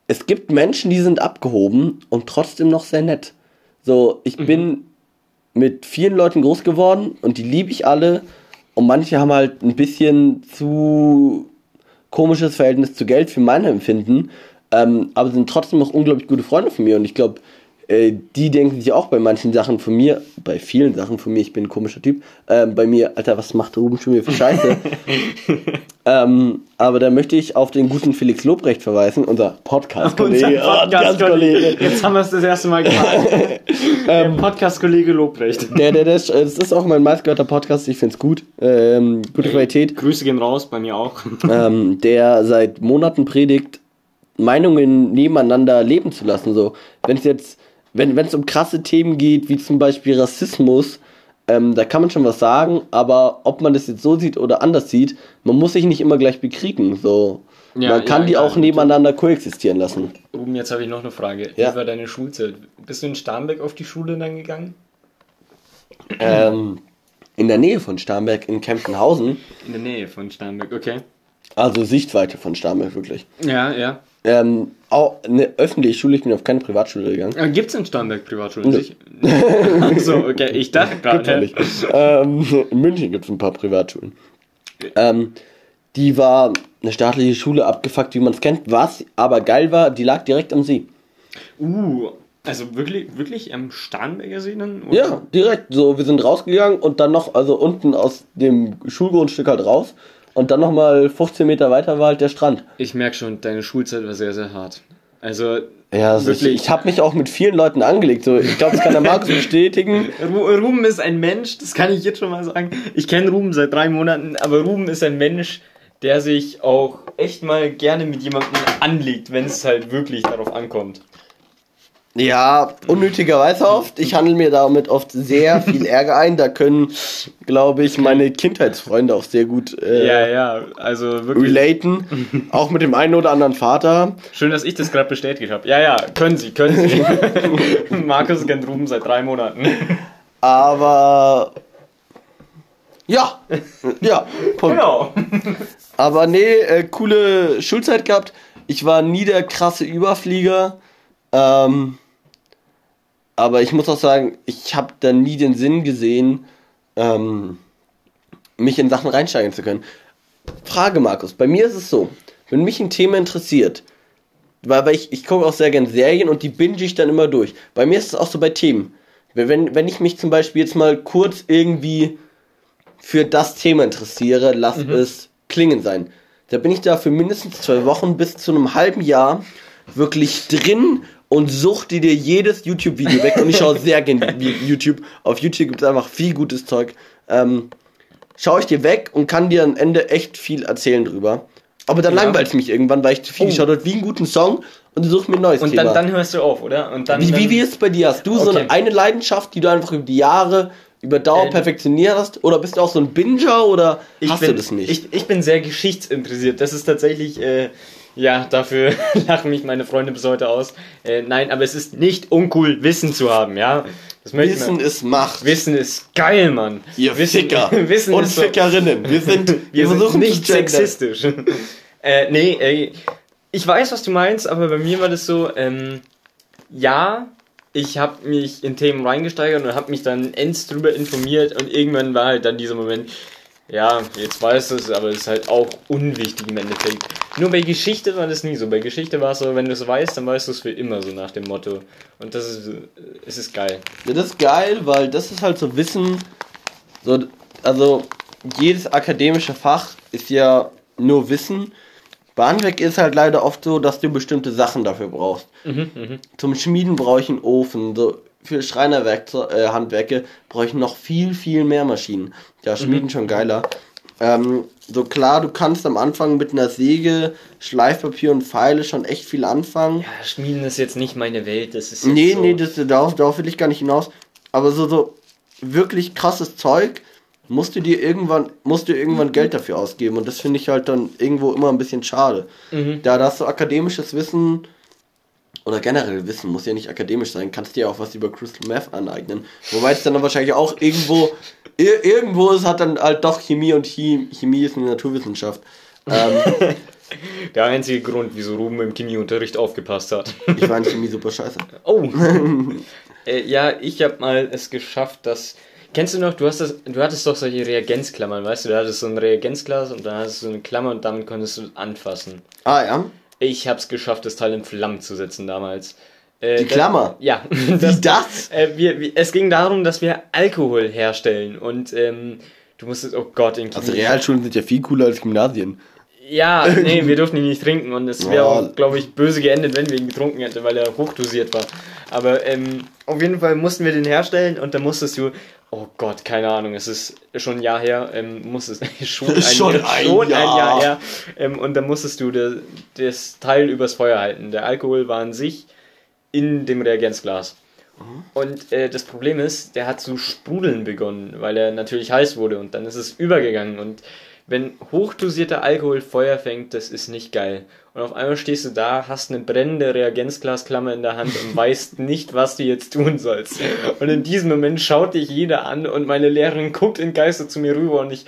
es gibt Menschen, die sind abgehoben und trotzdem noch sehr nett. So, ich bin mit vielen Leuten groß geworden und die liebe ich alle. Und manche haben halt ein bisschen zu komisches Verhältnis zu Geld für mein Empfinden, ähm, aber sind trotzdem noch unglaublich gute Freunde von mir. Und ich glaube, äh, die denken sich auch bei manchen Sachen von mir, bei vielen Sachen von mir, ich bin ein komischer Typ, ähm, bei mir, Alter, was macht Ruben schon wieder für Scheiße? <laughs> ähm, aber da möchte ich auf den guten Felix Lobrecht verweisen, unser Podcast-Kollege. <laughs> Podcast-Kollege. Jetzt haben wir es das erste Mal gemacht. <laughs> Der Ähm, Podcast-Kollege Lobrecht. Der, der, der, das ist auch mein meistgehörter Podcast, ich finde es gut. Ähm, gute Qualität. Grüße gehen raus, bei mir auch. <laughs> ähm, der seit Monaten predigt, Meinungen nebeneinander leben zu lassen. So, wenn es jetzt, wenn es um krasse Themen geht, wie zum Beispiel Rassismus, ähm, da kann man schon was sagen, aber ob man das jetzt so sieht oder anders sieht, man muss sich nicht immer gleich bekriegen. So, Ja, man kann ja, die ja, auch nebeneinander koexistieren lassen. Ruben, jetzt habe ich noch eine Frage. Wie war deine Schulzeit? Bist du in Starnberg auf die Schule dann gegangen? Ähm, in der Nähe von Starnberg in Kempfenhausen, In der Nähe von Starnberg, okay. Also Sichtweite von Starnberg wirklich. Ja, ja. Ähm, auch eine öffentliche Schule, ich bin auf keine Privatschule gegangen. Äh, Gibt es in Starnberg Privatschulen? Nö. Sich- so, okay. Ich dachte gerade. nicht. ähm, in München gibt es ein paar Privatschulen. Ähm, die war eine staatliche Schule, abgefuckt, wie man es kennt. Was aber geil war, die lag direkt am See. Uh, also wirklich, wirklich am Starnberger See dann? oder? Ja, direkt. So, wir sind rausgegangen und dann noch, also unten aus dem Schulgrundstück halt raus. Und dann nochmal 15 Meter weiter war halt der Strand. Ich merke schon, deine Schulzeit war sehr, sehr hart. Also, Ja, also ich, Wirklich. ich habe mich auch mit vielen Leuten angelegt. So, ich glaube, das kann der Markus bestätigen. <laughs> Ru- Ruben ist ein Mensch, das kann ich jetzt schon mal sagen. Ich kenne Ruben seit drei Monaten, aber Ruben ist ein Mensch, der sich auch echt mal gerne mit jemandem anlegt, wenn es halt wirklich darauf ankommt. Ja, unnötigerweise oft. Ich handle mir damit oft sehr viel Ärger ein. Da können, glaube ich, meine Kindheitsfreunde auch sehr gut äh, Ja, ja, also wirklich. relaten. <laughs> auch mit dem einen oder anderen Vater. Schön, dass ich das gerade bestätigt habe. Ja, ja, können Sie, können Sie. <laughs> Markus kennt Ruben seit drei Monaten. Aber ja, ja. Punkt. Genau. Aber nee, äh, coole Schulzeit gehabt. Ich war nie der krasse Überflieger. Ähm, aber ich muss auch sagen, ich habe da nie den Sinn gesehen, ähm, mich in Sachen reinsteigen zu können. Frage, Markus, bei mir ist es so, wenn mich ein Thema interessiert, weil, weil ich, ich gucke auch sehr gern Serien und die binge ich dann immer durch. Bei mir ist es auch so bei Themen. Wenn, wenn ich mich zum Beispiel jetzt mal kurz irgendwie für das Thema interessiere, lass es klingen sein. Da bin ich da für mindestens zwei Wochen bis zu einem halben Jahr wirklich drin und suchte dir jedes YouTube-Video weg. Und ich schaue sehr gerne YouTube. Auf YouTube gibt es einfach viel gutes Zeug. Ähm, schaue ich dir weg und kann dir am Ende echt viel erzählen drüber. Aber dann Ja. langweilt es mich irgendwann, weil ich zu viel Oh. geschaut habe, wie einen guten Song und suche mir ein neues Und Thema. dann, dann hörst du auf, oder? Und dann, wie, wie, wie ist es bei dir? Hast du so Okay. eine, eine Leidenschaft, die du einfach über die Jahre, über Dauer Ähm, perfektioniert hast? Oder bist du auch so ein Binger oder ich hast bin, du das nicht? Ich, ich bin sehr geschichtsinteressiert. Das ist tatsächlich, äh, ja, dafür <laughs> lachen mich meine Freunde bis heute aus. Äh, nein, aber es ist nicht uncool, Wissen zu haben, ja. Wissen man. ist Macht. Wissen ist geil, Mann. Ihr Wissen, Ficker <laughs> Wissen und Fickerinnen. Wir <laughs> sind, wir, wir sind nicht sexistisch. äh, nee, ey, ich weiß, was du meinst, aber bei mir war das so, ähm, ja, ich habe mich in Themen reingesteigert und habe mich dann ends drüber informiert und irgendwann war halt dann dieser Moment, ja, jetzt weiß es, aber es ist halt auch unwichtig im Endeffekt. Nur bei Geschichte war das nie so. Bei Geschichte war es so, wenn du es weißt, dann weißt du es für immer, so nach dem Motto. Und das ist, es ist geil. Ja, das ist geil, weil das ist halt so Wissen. So, also, jedes akademische Fach ist ja nur Wissen. Bei Handwerk ist halt leider oft so, dass du bestimmte Sachen dafür brauchst. Mhm, mhm. Zum Schmieden brauche ich einen Ofen. So, für Schreinerhandwerke äh, brauche ich noch viel, viel mehr Maschinen. Ja, Schmieden mhm. schon geiler. Ähm, so klar, du kannst am Anfang mit einer Säge, Schleifpapier und Pfeile schon echt viel anfangen. Ja, Schmieden ist jetzt nicht meine Welt. Das ist nee, so nee, das, darauf, darauf will ich gar nicht hinaus. Aber so, so wirklich krasses Zeug musst du dir irgendwann, musst du irgendwann Geld dafür ausgeben. Und das finde ich halt dann irgendwo immer ein bisschen schade. Mhm. Da hast du akademisches Wissen oder generell Wissen, muss ja nicht akademisch sein, kannst dir auch was über Crystal Meth aneignen. Wobei es dann wahrscheinlich auch irgendwo, irgendwo ist, hat dann halt doch Chemie und Chemie, Chemie ist eine Naturwissenschaft. Ähm, <laughs> Der einzige Grund, wieso Ruben im Chemieunterricht aufgepasst hat. Ich war in Chemie super scheiße. Oh. <laughs> äh, ja, ich habe mal es geschafft, dass. Kennst du noch, du, hast das, du hattest doch solche Reagenzklammern, weißt du? Du hattest so ein Reagenzglas und dann hattest du eine Klammer und damit konntest du anfassen. Ah, ja. Ich habe es geschafft, das Teil in Flammen zu setzen damals. Äh, Die Klammer? Das, ja. Das, Wie das? Äh, wir, wir, es ging darum, dass wir Alkohol herstellen und ähm, du musstest, oh Gott, in Also Realschulen sind ja viel cooler als Gymnasien. Ja, <laughs> nee, wir durften ihn nicht trinken und es wäre auch, glaube ich, böse geendet, wenn wir ihn getrunken hätten, weil er hochdosiert war. Aber ähm, auf jeden Fall mussten wir den herstellen und dann musstest du, oh Gott, keine Ahnung, es ist schon ein Jahr her, ähm, musstest <laughs> schon ein, schon Jahr, ein, schon Jahr. ein Jahr her, ähm, und dann musstest du de, das Teil übers Feuer halten. Der Alkohol war an sich in dem Reagenzglas. Mhm. Und äh, das Problem ist, der hat zu sprudeln begonnen, weil er natürlich heiß wurde und dann ist es übergegangen und wenn hochdosierter Alkohol Feuer fängt, das ist nicht geil. Und auf einmal stehst du da, hast eine brennende Reagenzglasklammer in der Hand und <laughs> weißt nicht, was du jetzt tun sollst. Und in diesem Moment schaut dich jeder an und meine Lehrerin guckt in Geister zu mir rüber und ich,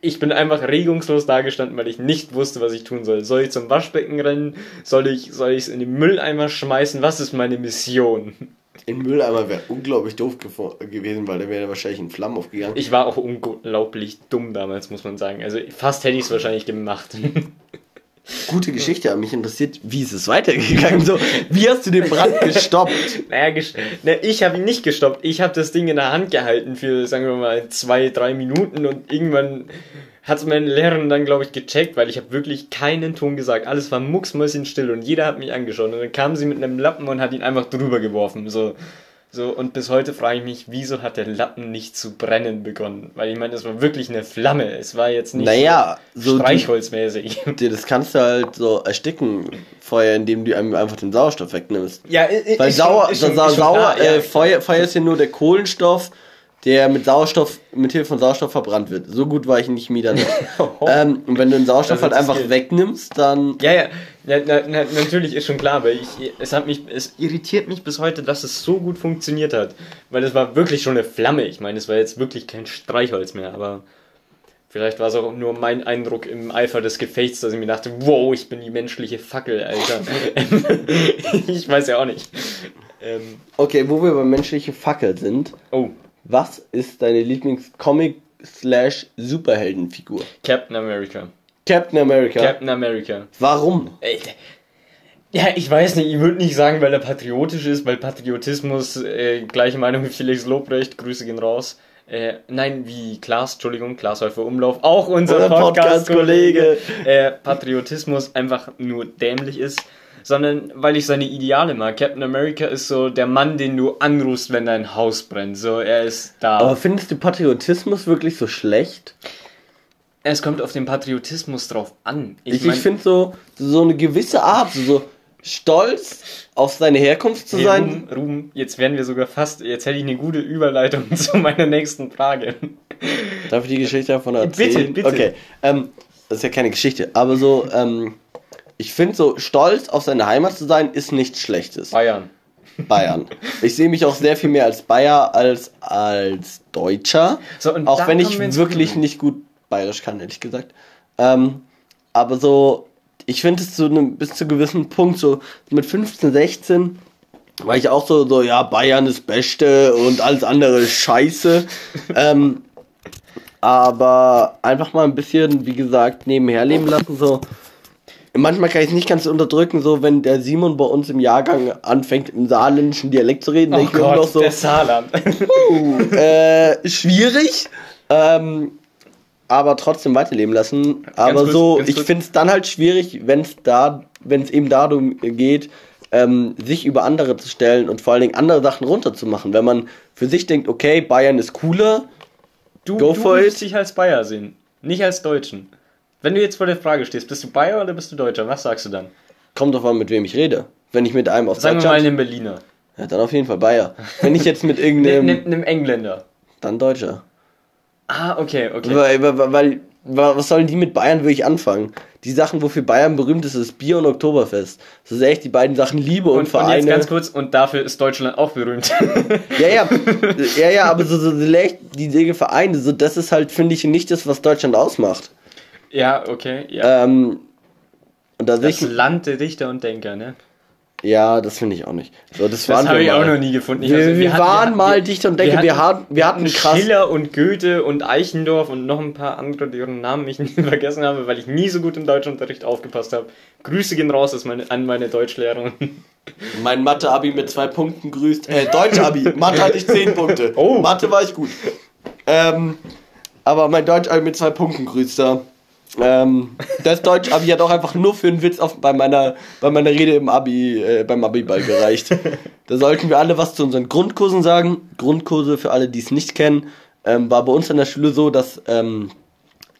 ich bin einfach regungslos dagestanden, weil ich nicht wusste, was ich tun soll. Soll ich zum Waschbecken rennen? Soll ich, soll ich es in den Mülleimer schmeißen? Was ist meine Mission? In Mülleimer wäre unglaublich doof gewesen, weil der wäre wahrscheinlich in Flammen aufgegangen. Ich war auch unglaublich dumm damals, muss man sagen. Also fast hätte ich es wahrscheinlich gemacht. <laughs> Gute Geschichte, aber mich interessiert, wie ist es weitergegangen? So, wie hast du den Brand <laughs> gestoppt? naja, ges na, ich habe ihn nicht gestoppt. Ich habe das Ding in der Hand gehalten für, sagen wir mal, zwei, drei Minuten und irgendwann hat es meine Lehrerin dann, glaube ich, gecheckt, weil ich habe wirklich keinen Ton gesagt. Alles war mucksmäuschenstill und jeder hat mich angeschaut. Und dann kam sie mit einem Lappen und hat ihn einfach drüber geworfen. So, so und bis heute frage ich mich, wieso hat der Lappen nicht zu brennen begonnen? Weil ich meine, es war wirklich eine Flamme. Es war jetzt nicht naja, so streichholzmäßig. <laughs> Du, das kannst du halt so ersticken, Feuer, indem du einfach den Sauerstoff wegnimmst. Ja, Weil ist Sauer, ist schon, Sauer, äh, ja. Feuer, Feuer ist ja nur der Kohlenstoff der mit Sauerstoff, mit Hilfe von Sauerstoff verbrannt wird. So gut war ich in Chemie dann nicht. <laughs> ähm, und wenn du den Sauerstoff halt einfach wegnimmst, dann. Ja, ja, ja na, na, natürlich ist schon klar, weil ich, es hat mich, es irritiert mich bis heute, dass es so gut funktioniert hat. Weil es war wirklich schon eine Flamme. Ich meine, es war jetzt wirklich kein Streichholz mehr, aber vielleicht war es auch nur mein Eindruck im Eifer des Gefechts, dass ich mir dachte, wow, ich bin die menschliche Fackel, Alter. <laughs> ich weiß ja auch nicht. Ähm, okay, wo wir bei menschliche Fackel sind. Oh. Was ist deine Lieblings-Comic-Superheldenfigur? Captain America. Captain America? Captain America. Warum? Ja, ich weiß nicht, ich würde nicht sagen, weil er patriotisch ist, weil Patriotismus, äh, gleiche Meinung wie Felix Lobrecht, Grüße gehen raus. Äh, nein, wie Klaas, Entschuldigung, Klaas Häufer Umlauf, auch unser Podcast-Kollege. Podcast äh, Patriotismus einfach nur dämlich ist sondern weil ich seine Ideale mag. Captain America ist so der Mann, den du anrufst, wenn dein Haus brennt. So, er ist da. Aber findest du Patriotismus wirklich so schlecht? Es kommt auf den Patriotismus drauf an. Ich, ich, ich finde so, so eine gewisse Art, so stolz auf seine Herkunft zu hey, sein. Ruben, Ruben, jetzt werden wir sogar fast, jetzt hätte ich eine gute Überleitung <laughs> zu meiner nächsten Frage. Darf ich die Geschichte davon erzählen? Bitte, bitte. Okay, ähm, das ist ja keine Geschichte, aber so, ähm, ich finde so, stolz auf seine Heimat zu sein, ist nichts Schlechtes. Bayern. Bayern. Ich sehe mich auch sehr viel mehr als Bayer als als Deutscher. So, auch wenn ich wirklich nicht gut bayerisch kann, ehrlich gesagt. Ähm, aber so, ich finde es zu einem bis zu einem gewissen Punkt, so mit 15, 16, war ich auch so, so ja, Bayern ist Beste und alles andere ist Scheiße. ähm, aber einfach mal ein bisschen, wie gesagt, nebenher leben lassen, so manchmal kann ich es nicht ganz unterdrücken, so wenn der Simon bei uns im Jahrgang anfängt, im saarländischen Dialekt zu reden, oh denke ich mir noch so. Der Saarland. Uh, äh, schwierig. Ähm, aber trotzdem weiterleben lassen. Aber kurz, so, ich finde es dann halt schwierig, wenn es da, wenn es eben darum geht, ähm, sich über andere zu stellen und vor allen Dingen andere Sachen runterzumachen. Wenn man für sich denkt, okay, Bayern ist cooler, Du, Go du for musst it. dich als Bayer sehen, nicht als Deutschen. Wenn du jetzt vor der Frage stehst, bist du Bayer oder bist du Deutscher? Was sagst du dann? kommt drauf an, mit wem ich rede. Wenn ich mit einem aus Sagen wir mal einen Berliner. ja, dann auf jeden Fall Bayer. Wenn ich jetzt mit <laughs> irgendeinem, nimm, nimm Engländer. dann Deutscher. Ah, okay, okay. Weil, weil, weil, wa- was sollen die mit Bayern wirklich anfangen? Die Sachen, wofür Bayern berühmt ist, ist Bier und Oktoberfest. Das ist echt die beiden Sachen Liebe und, Und, und Vereine. jetzt ganz kurz, und dafür ist Deutschland auch berühmt. <laughs> Ja, ja, ja, ja, aber so, so, die Dinge Vereine, so, das ist halt, finde ich, nicht das, was Deutschland ausmacht. Ja, okay, ja. Ähm, und da Das ich, Land der Dichter und Denker, ne? ja, das finde ich auch nicht. So, das Das habe wir ich mal. auch noch nie gefunden. Wir, also, wir, hatten- waren hatten- mal Dichter und Denker, wir hatten, wir hatten krass. Schiller und Goethe und Eichendorff und noch ein paar andere, deren Namen ich <laughs> nie vergessen habe, weil ich nie so gut im Deutschunterricht aufgepasst habe. Grüße gehen raus aus meine, an meine Deutschlehrerin. <laughs> Mein Mathe-Abi mit zwei Punkten grüßt. Äh, Deutsch-Abi. Mathe hatte ich zehn Punkte. Oh. Mathe war ich gut. Ähm, aber mein Deutsch-Abi mit zwei Punkten grüßt da. Ähm, das Deutsch-Abi hat auch einfach nur für einen Witz auf, bei, meiner, bei meiner Rede im Abi, äh, beim Abi-Ball gereicht. <laughs> da sollten wir alle was zu unseren Grundkursen sagen. Grundkurse, für alle, die es nicht kennen, ähm, war bei uns in der Schule so, dass ähm,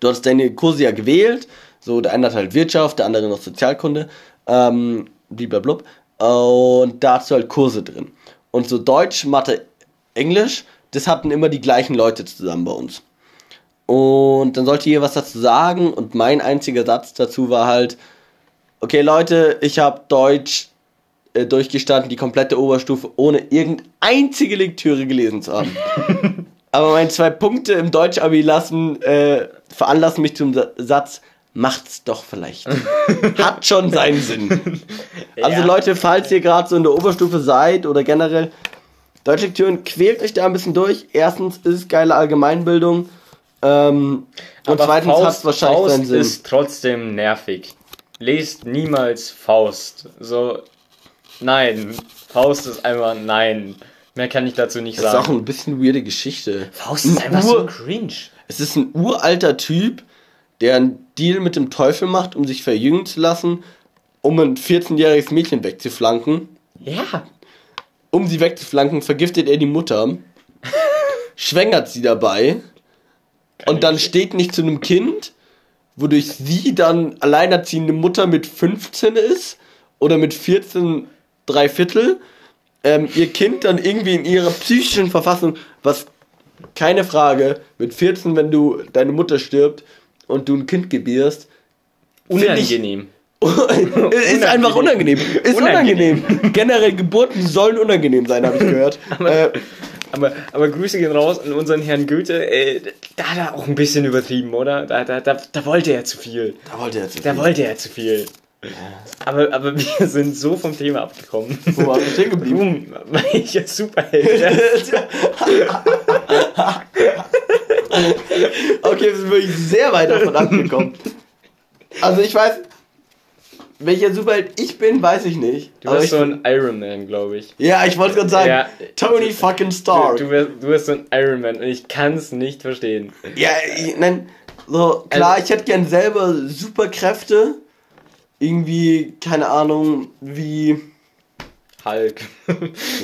du hast deine Kurse ja gewählt. So, der eine hat halt Wirtschaft, der andere noch Sozialkunde. Ähm, blub. Und da hast du halt Kurse drin. Und so Deutsch, Mathe, Englisch, das hatten immer die gleichen Leute zusammen bei uns. Und dann sollte ihr was dazu sagen. Und mein einziger Satz dazu war halt, okay Leute, ich habe Deutsch äh, durchgestanden, die komplette Oberstufe, ohne irgendeine einzige Lektüre gelesen zu haben. <laughs> Aber meine zwei Punkte im Deutsch-Abi lassen, äh, veranlassen mich zum Sa- Satz, macht's doch vielleicht. <laughs> Hat schon seinen Sinn. Also Ja. Leute, falls ihr gerade so in der Oberstufe seid oder generell Deutschlektüren, quält euch da ein bisschen durch. Erstens ist es geile Allgemeinbildung. Ähm, und Aber zweitens Faust, hat es wahrscheinlich Faust seinen Sinn. ist trotzdem nervig. Lest niemals Faust. So, nein. Faust ist einfach nein. Mehr kann ich dazu nicht das ist auch sagen. ein bisschen weirde Geschichte. Faust ist einfach so Ur- cringe. Es ist ein uralter Typ, der einen Deal mit dem Teufel macht, um sich verjüngen zu lassen, um ein 14-jähriges Mädchen wegzuflanken. Ja. Um sie wegzuflanken, vergiftet er die Mutter, <laughs> schwängert sie dabei und dann steht nicht zu einem Kind, wodurch sie dann alleinerziehende Mutter mit 15 ist oder mit 14 drei Viertel, ähm, ihr Kind dann irgendwie in ihrer psychischen Verfassung, was keine Frage, mit 14, wenn du deine Mutter stirbt und du ein Kind gebierst, Unangenehm. <laughs> ist einfach unangenehm. Ist unangenehm. Unangenehm. Generell Geburten sollen unangenehm sein, habe ich gehört. <laughs> äh, Aber, aber Grüße gehen raus an unseren Herrn Goethe. Äh, da hat er auch ein bisschen übertrieben, oder? Da, da, da, da wollte er zu viel. da wollte er jetzt. Da wollte er zu viel. Aber, aber <laughs> wir sind so vom Thema abgekommen. Wo waren wir stehen <laughs> geblieben? Boom, welcher Superheld. <laughs> okay, wir sind wirklich sehr weit davon abgekommen. Also ich weiß, welcher Superheld ich bin, weiß ich nicht. Du bist so ein Iron Man, glaube ich. ja, ich wollte gerade sagen, Ja. Tony fucking Stark. Du, du, wirst, du bist so ein Iron Man und ich kann es nicht verstehen. Ja, ich, nein, so, klar, Also- ich hätte gern selber Superkräfte. Irgendwie, keine Ahnung, wie. Hulk.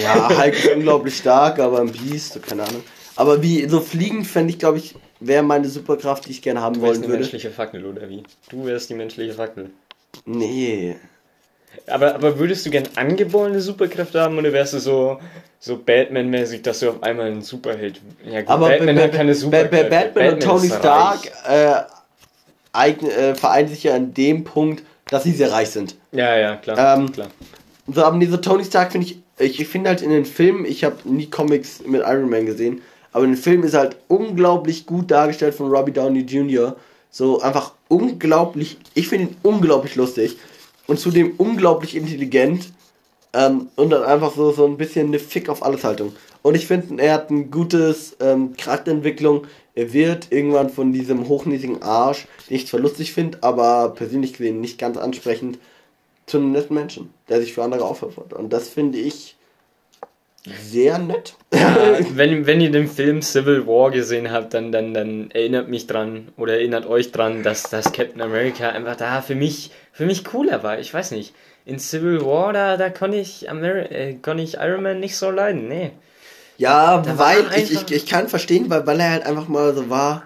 Ja, Hulk ist unglaublich stark, aber ein so, keine Ahnung. Aber wie, so fliegen fände ich, glaube ich, wäre meine Superkraft, die ich gerne haben Du wärst wollen die würde. menschliche Fackel, oder wie? Du wärst die menschliche Fackel. Nee. Aber, aber würdest du gern angeborene Superkräfte haben oder wärst du so, so Batman-mäßig, dass du auf einmal ein Superheld. Ja, gut, Aber Batman Ba- hat keine Superkräfte. Ba- Batman, und Tony Stark äh, eign, äh, vereinen sich ja an dem Punkt, dass sie sehr reich sind. Ja, ja, klar. Ähm, klar. So, aber diese Tony Stark finde ich, ich, ich finde halt in den Filmen, ich habe nie Comics mit Iron Man gesehen, aber in den Filmen ist halt unglaublich gut dargestellt von Robbie Downey Jr. So einfach unglaublich, ich finde ihn unglaublich lustig und zudem unglaublich intelligent ähm, und dann einfach so, so ein bisschen eine Fick auf alles Haltung. Und ich finde, er hat ein gutes ähm, Charakterentwicklung. Er wird irgendwann von diesem hochnäsigen Arsch, den ich zwar lustig finde, aber persönlich gesehen nicht ganz ansprechend, zu einem netten Menschen, der sich für andere aufopfert. Und das finde ich sehr nett. Ja, <laughs> wenn, wenn ihr den Film Civil War gesehen habt, dann, dann, dann erinnert mich dran oder erinnert euch dran, dass, dass Captain America einfach da für mich, für mich cooler war. Ich weiß nicht. In Civil War, da, da konnte ich, Ameri äh, konnte ich Iron Man nicht so leiden. Nee. Ja, Da weil ich, ich, ich kann verstehen, weil, weil er halt einfach mal so war,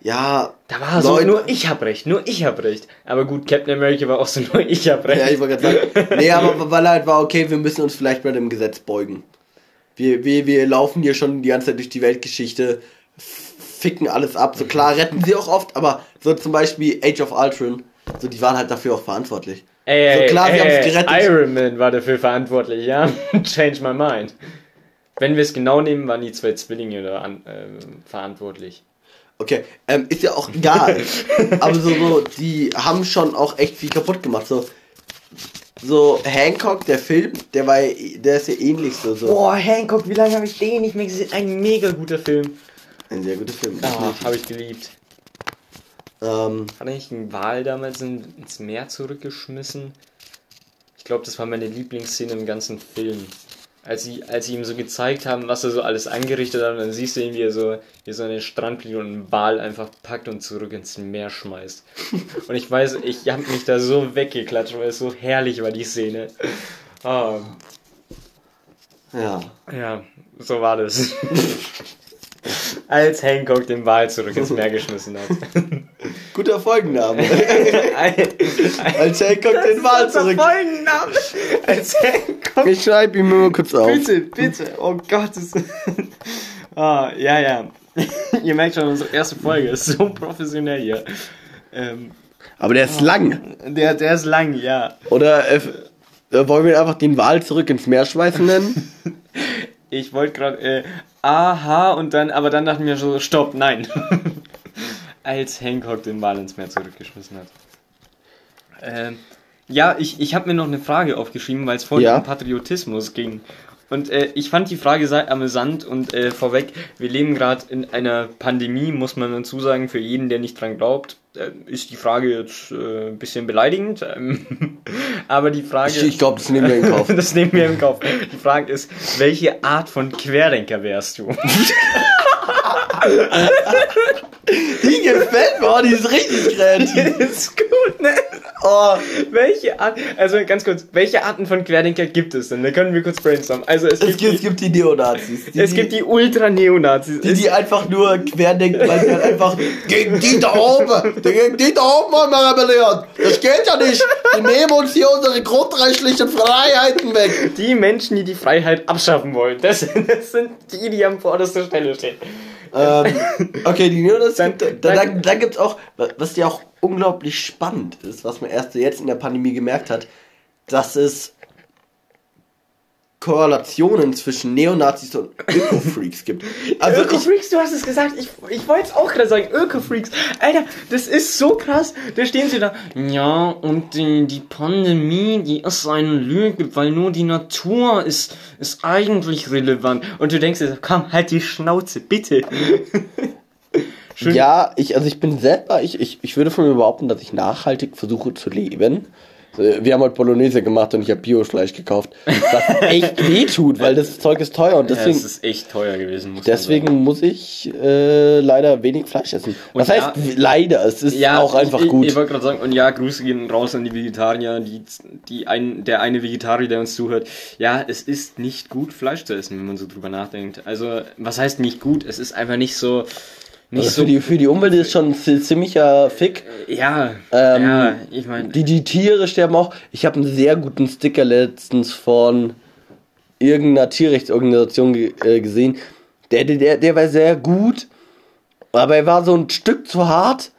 ja. Da war so, Leute- nur ich hab recht, nur ich hab recht. Aber gut, Captain America war auch so, <laughs> nur ich hab recht. Ja, ich wollte gerade sagen. Nee, aber <laughs> weil er halt war, okay, wir müssen uns vielleicht bei dem Gesetz beugen. Wir, wir, wir laufen hier schon die ganze Zeit durch die Weltgeschichte, ficken alles ab. So klar retten sie auch oft, aber so zum Beispiel Age of Ultron, so die waren halt dafür auch verantwortlich. Ey, So ey, klar, sie ey, haben's gerettet. Iron Man war dafür verantwortlich, ja? <laughs> Change my mind. Wenn wir es genau nehmen, waren die zwei Zwillinge da an, äh, verantwortlich. Okay, ähm, ist ja auch egal. <laughs> aber so, so, die haben schon auch echt viel kaputt gemacht. So, so Hancock, der Film, der war, der ist ja ähnlich so. so. Boah, Hancock, wie lange habe ich den nicht mehr gesehen? Ein mega guter Film. Ein sehr guter Film. Ah, habe ich geliebt. Ähm, Hat eigentlich einen Wal damals in, ins Meer zurückgeschmissen? Ich glaube, das war meine Lieblingsszene im ganzen Film. Als sie, als sie ihm so gezeigt haben, was er so alles angerichtet hat, und dann siehst du ihn, wie er so, wie so an den Strand fliegt und einen Wal einfach packt und zurück ins Meer schmeißt. Und ich weiß, ich habe mich da so weggeklatscht, weil es so herrlich war, die Szene. Ah, ja. ja, so war das. <laughs> <laughs> Als Hancock den Wal zurück ins Meer geschmissen hat. <laughs> Guter Folgenname. <laughs> Als Hancock den Wal zurück. Folgenname. Als Hancock. Ich schreibe ihm nur kurz auf. Bitte, bitte. Oh Gott. Das ah, ja, ja. Ihr merkt schon, unsere erste Folge ist so professionell hier. Ähm, Aber der ist lang. der, der ist lang, ja. Oder äh, wollen wir einfach den Wal zurück ins Meer schmeißen nennen? Ich wollte gerade, äh, aha, und dann, aber dann dachten wir so, stopp, nein. <laughs> Als Hancock den Wal ins Meer zurückgeschmissen hat. Ähm, ja, ich, ich habe mir noch eine Frage aufgeschrieben, weil es vorhin Ja. um Patriotismus ging. Und äh, ich fand die Frage sehr amüsant und äh, vorweg, wir leben gerade in einer Pandemie, muss man dazu sagen, für jeden, der nicht dran glaubt, äh, ist die Frage jetzt äh, ein bisschen beleidigend. Ähm, <laughs> aber die Frage... Ich, ich glaube, das nehmen wir in Kauf. <laughs> Das nehmen wir im Kauf. Die Frage ist, welche Art von Querdenker wärst du? <laughs> Die gefällt mir, die ist richtig kreativ. ist gut, <laughs> ne? Oh, Welche Art, also ganz kurz, welche Arten von Querdenker gibt es denn? Da können wir kurz brainstormen. Also es, es gibt, gibt, es die, gibt die Neonazis. Die, es gibt die Ultra-Neonazis. die, die einfach nur querdenken, weil sie halt einfach gegen die da oben, gegen die da oben wollen wir rebellieren. Das geht ja nicht. Die nehmen uns hier unsere grundrechtlichen Freiheiten weg. die Menschen, die die Freiheit abschaffen wollen. Das, das sind die, die am vorderster Stelle stehen. Ähm, okay, die Neonazis, Dann- gibt, da, da, dann- da gibt's auch, was ja auch unglaublich spannend ist, was man erst jetzt in der Pandemie gemerkt hat, dass es Korrelationen zwischen Neonazis und Öko-Freaks gibt. Also Öko-Freaks, du hast es gesagt. Ich, ich wollte es auch gerade sagen. Öko-Freaks. Alter, das ist so krass. Da stehen sie da. Ja, und die, die Pandemie, die ist eine Lüge, weil nur die Natur ist, ist eigentlich relevant. Und du denkst dir, komm, halt die Schnauze, bitte. <laughs> Schön. ja, ich, also ich bin selber, ich, ich, ich würde von mir behaupten, dass ich nachhaltig versuche zu leben. Äh, Wir haben heute Bolognese gemacht und ich habe Biofleisch gekauft, was <laughs> echt weh tut, weil das Zeug ist teuer und Ja, deswegen, es ist echt teuer gewesen, muss deswegen muss ich äh, leider wenig Fleisch essen. Was Und heißt ja- leider? Es ist ja, auch einfach ich, gut. Ich, ich wollte gerade sagen, und ja, Grüße gehen raus an die Vegetarier, die, die ein, der eine Vegetarier, der uns zuhört. Ja, es ist nicht gut, Fleisch zu essen, wenn man so drüber nachdenkt. Also, was heißt nicht gut? Es ist einfach nicht so, nicht also so, für, die, für die Umwelt ist schon ziemlicher Fick. ja, Ähm, ja, ich meine, Die, die Tiere sterben auch. Ich habe einen sehr guten Sticker letztens von irgendeiner Tierrechtsorganisation äh, gesehen. Der, der- der, war sehr gut, aber er war so ein Stück zu hart.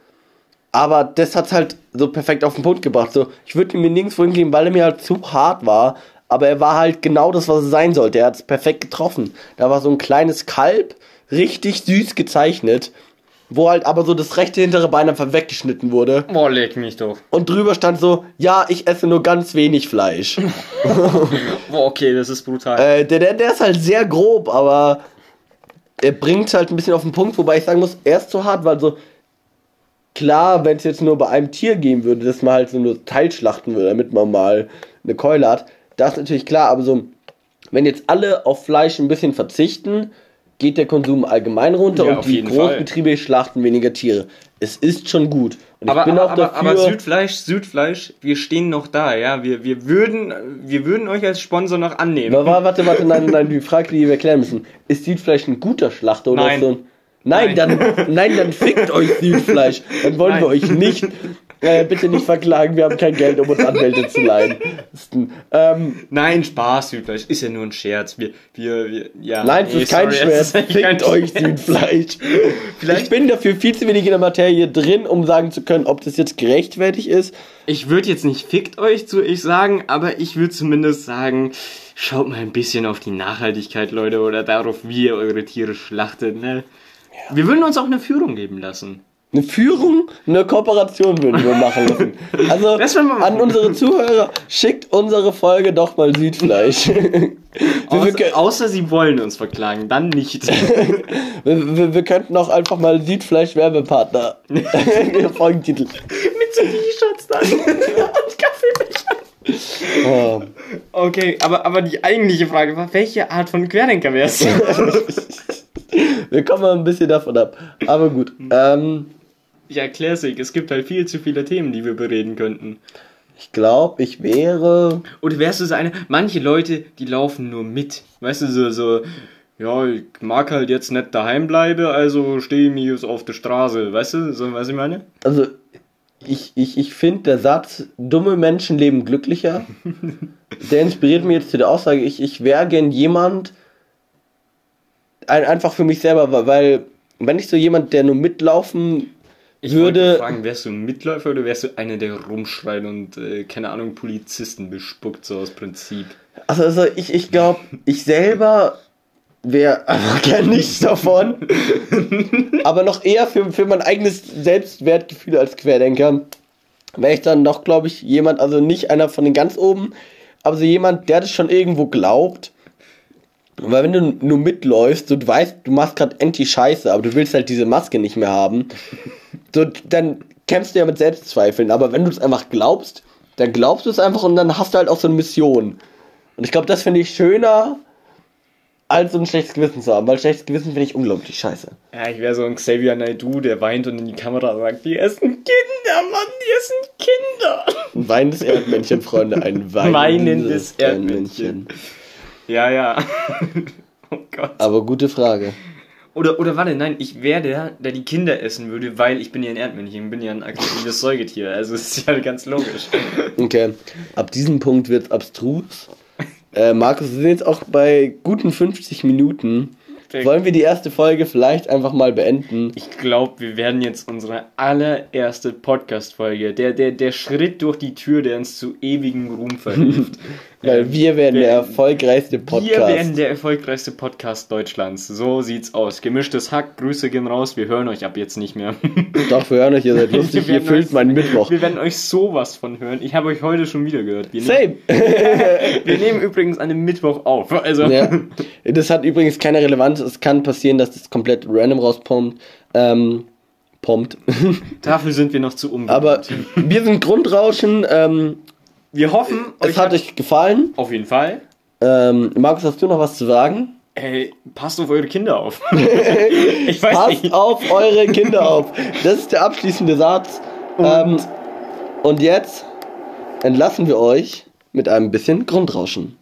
Aber das hat's halt so perfekt auf den Punkt gebracht. So, ich würde ihn mir nirgendwo hingeben, weil er mir halt zu hart war. Aber er war halt genau das, was er sein sollte. Er hat's perfekt getroffen. Da war so ein kleines Kalb, richtig süß gezeichnet, wo halt aber so das rechte hintere Bein einfach weggeschnitten wurde. boah, leck mich doch. Und drüber stand so, ja, ich esse nur ganz wenig Fleisch. <laughs> Boah, okay, das ist brutal. äh, der, der, der ist halt sehr grob, aber er bringt halt ein bisschen auf den Punkt, wobei ich sagen muss, er ist zu hart, weil so, klar, wenn es jetzt nur bei einem Tier gehen würde, dass man halt so nur Teilschlachten würde, damit man mal eine Keule hat, das ist natürlich klar, aber so wenn jetzt alle auf Fleisch ein bisschen verzichten, geht der Konsum allgemein runter Ja, und die Großbetriebe schlachten weniger Tiere. Es ist schon gut. Und Aber, ich bin aber, auch aber, dafür. aber Südfleisch, Südfleisch, wir stehen noch da, ja. Wir, wir, würden, wir würden euch als Sponsor noch annehmen. Wa- warte, warte, nein, nein, die Frage, die wir klären müssen. Ist Südfleisch ein guter Schlachter oder Nein. so ein. Nein, Nein. dann, nein, dann fickt euch Südfleisch. Dann wollen wir Nein. euch nicht, äh, bitte nicht verklagen, wir haben kein Geld, um uns Anwälte zu leihen. Ähm, Nein, Spaß, Südfleisch. Ist ja nur ein Scherz. Wir, wir, wir ja. nein, es nee, ist kein sorry, <laughs> kein Fickt euch Scherz. Südfleisch. Vielleicht- Ich bin dafür viel zu wenig in der Materie drin, um sagen zu können, ob das jetzt gerechtfertigt ist. Ich würde jetzt nicht fickt euch zu ich sagen, aber ich würde zumindest sagen, schaut mal ein bisschen auf die Nachhaltigkeit, Leute, oder darauf, wie ihr eure Tiere schlachtet, ne? Wir würden uns auch eine Führung geben lassen. Eine Führung, eine Kooperation würden wir machen müssen. <laughs> Also an unsere Zuhörer, schickt unsere Folge doch mal Südfleisch. <laughs> wir, Außer, wir, außer sie wollen uns verklagen, dann nicht. <laughs> wir, wir, wir könnten auch einfach mal Südfleisch-Werbepartner. Folgentitel. Mit so T-Shirts dann und Kaffeebecher. Oh. Okay, aber, aber die eigentliche Frage war, welche Art von Querdenker wärst du? Wir kommen mal ein bisschen davon ab. Aber gut. Ähm, Ja, Classic, es gibt halt viel zu viele Themen, die wir bereden könnten. ich glaube, ich wäre. Oder wärst du so eine, manche Leute, die laufen nur mit. Weißt du, so, so, ja, ich mag halt jetzt nicht daheim bleiben, also stehe ich mir jetzt auf der Straße. Weißt du, so, was ich meine? Also, ich, ich, ich finde, der Satz, dumme Menschen leben glücklicher, <laughs> der inspiriert mich jetzt zu der Aussage, ich, ich wäre gern jemand, ein, einfach für mich selber, weil, wenn ich so jemand, der nur mitlaufen Ich würde. fragen, wärst du ein Mitläufer oder wärst du einer, der rumschreit und, äh, keine Ahnung, Polizisten bespuckt, so aus Prinzip? Also, also ich, ich glaube, ich selber wäre einfach <laughs> gern nichts davon. aber noch eher für, für mein eigenes Selbstwertgefühl als Querdenker wäre ich dann doch, glaube ich, jemand, also nicht einer von den ganz oben, aber so jemand, der das schon irgendwo glaubt. Weil wenn du nur mitläufst, du weißt, du machst gerade Anti-Scheiße, aber du willst halt diese Maske nicht mehr haben, <laughs> so, dann kämpfst du ja mit Selbstzweifeln. Aber wenn du es einfach glaubst, dann glaubst du es einfach und dann hast du halt auch so eine Mission. Und ich glaube, das finde ich schöner, als so ein schlechtes Gewissen zu haben, weil schlechtes Gewissen finde ich unglaublich scheiße. Ja, ich wäre so ein Xavier Naidoo, der weint und in die Kamera sagt, die essen Kinder, Mann, die essen Kinder. Ein weinendes Erdmännchen, Freunde, ein <laughs> weinendes, Weinendes Erdmännchen. Ja, ja. <laughs> oh Gott. Aber gute Frage. Oder, oder warte, nein, ich wäre der, der die Kinder essen würde, weil ich bin ja ein Erdmännchen, ich bin ja ein aktives <laughs> Säugetier. Also ist ja ganz logisch. Okay, ab diesem Punkt wird abstrus. Äh, Markus, wir sind jetzt auch bei guten 50 Minuten. Wollen wir die erste Folge vielleicht einfach mal beenden? Ich glaube, wir werden jetzt unsere allererste Podcast-Folge, der, der, der Schritt durch die Tür, der uns zu ewigem Ruhm verhilft. <laughs> Weil wir werden der erfolgreichste Wir werden Podcast. der erfolgreichste Podcast Deutschlands. So sieht's aus. Gemischtes Hack, Grüße gehen raus. Wir hören euch ab jetzt nicht mehr. <laughs> Doch, wir hören euch, ihr seid lustig, Wir ihr füllt euch- meinen Mittwoch. Wir werden euch sowas von hören. Ich habe euch heute schon wieder gehört. Wir, nehmen, Same. <laughs> wir nehmen übrigens an einem Mittwoch auf. Also, ja. Das hat übrigens keine Relevanz. Es kann passieren, dass das komplett random rauspompt. Ähm, pompt. <laughs> dafür sind wir noch zu unbekannt. Aber wir sind Grundrauschen. Ähm, wir hoffen, es hat euch gefallen. auf jeden Fall. Ähm, Markus, hast du noch was zu sagen? Ey, passt auf eure Kinder auf. <laughs> ich weiß Passt nicht. auf eure Kinder auf. Das ist der abschließende Satz. Und, ähm, und jetzt entlassen wir euch mit einem bisschen Grundrauschen.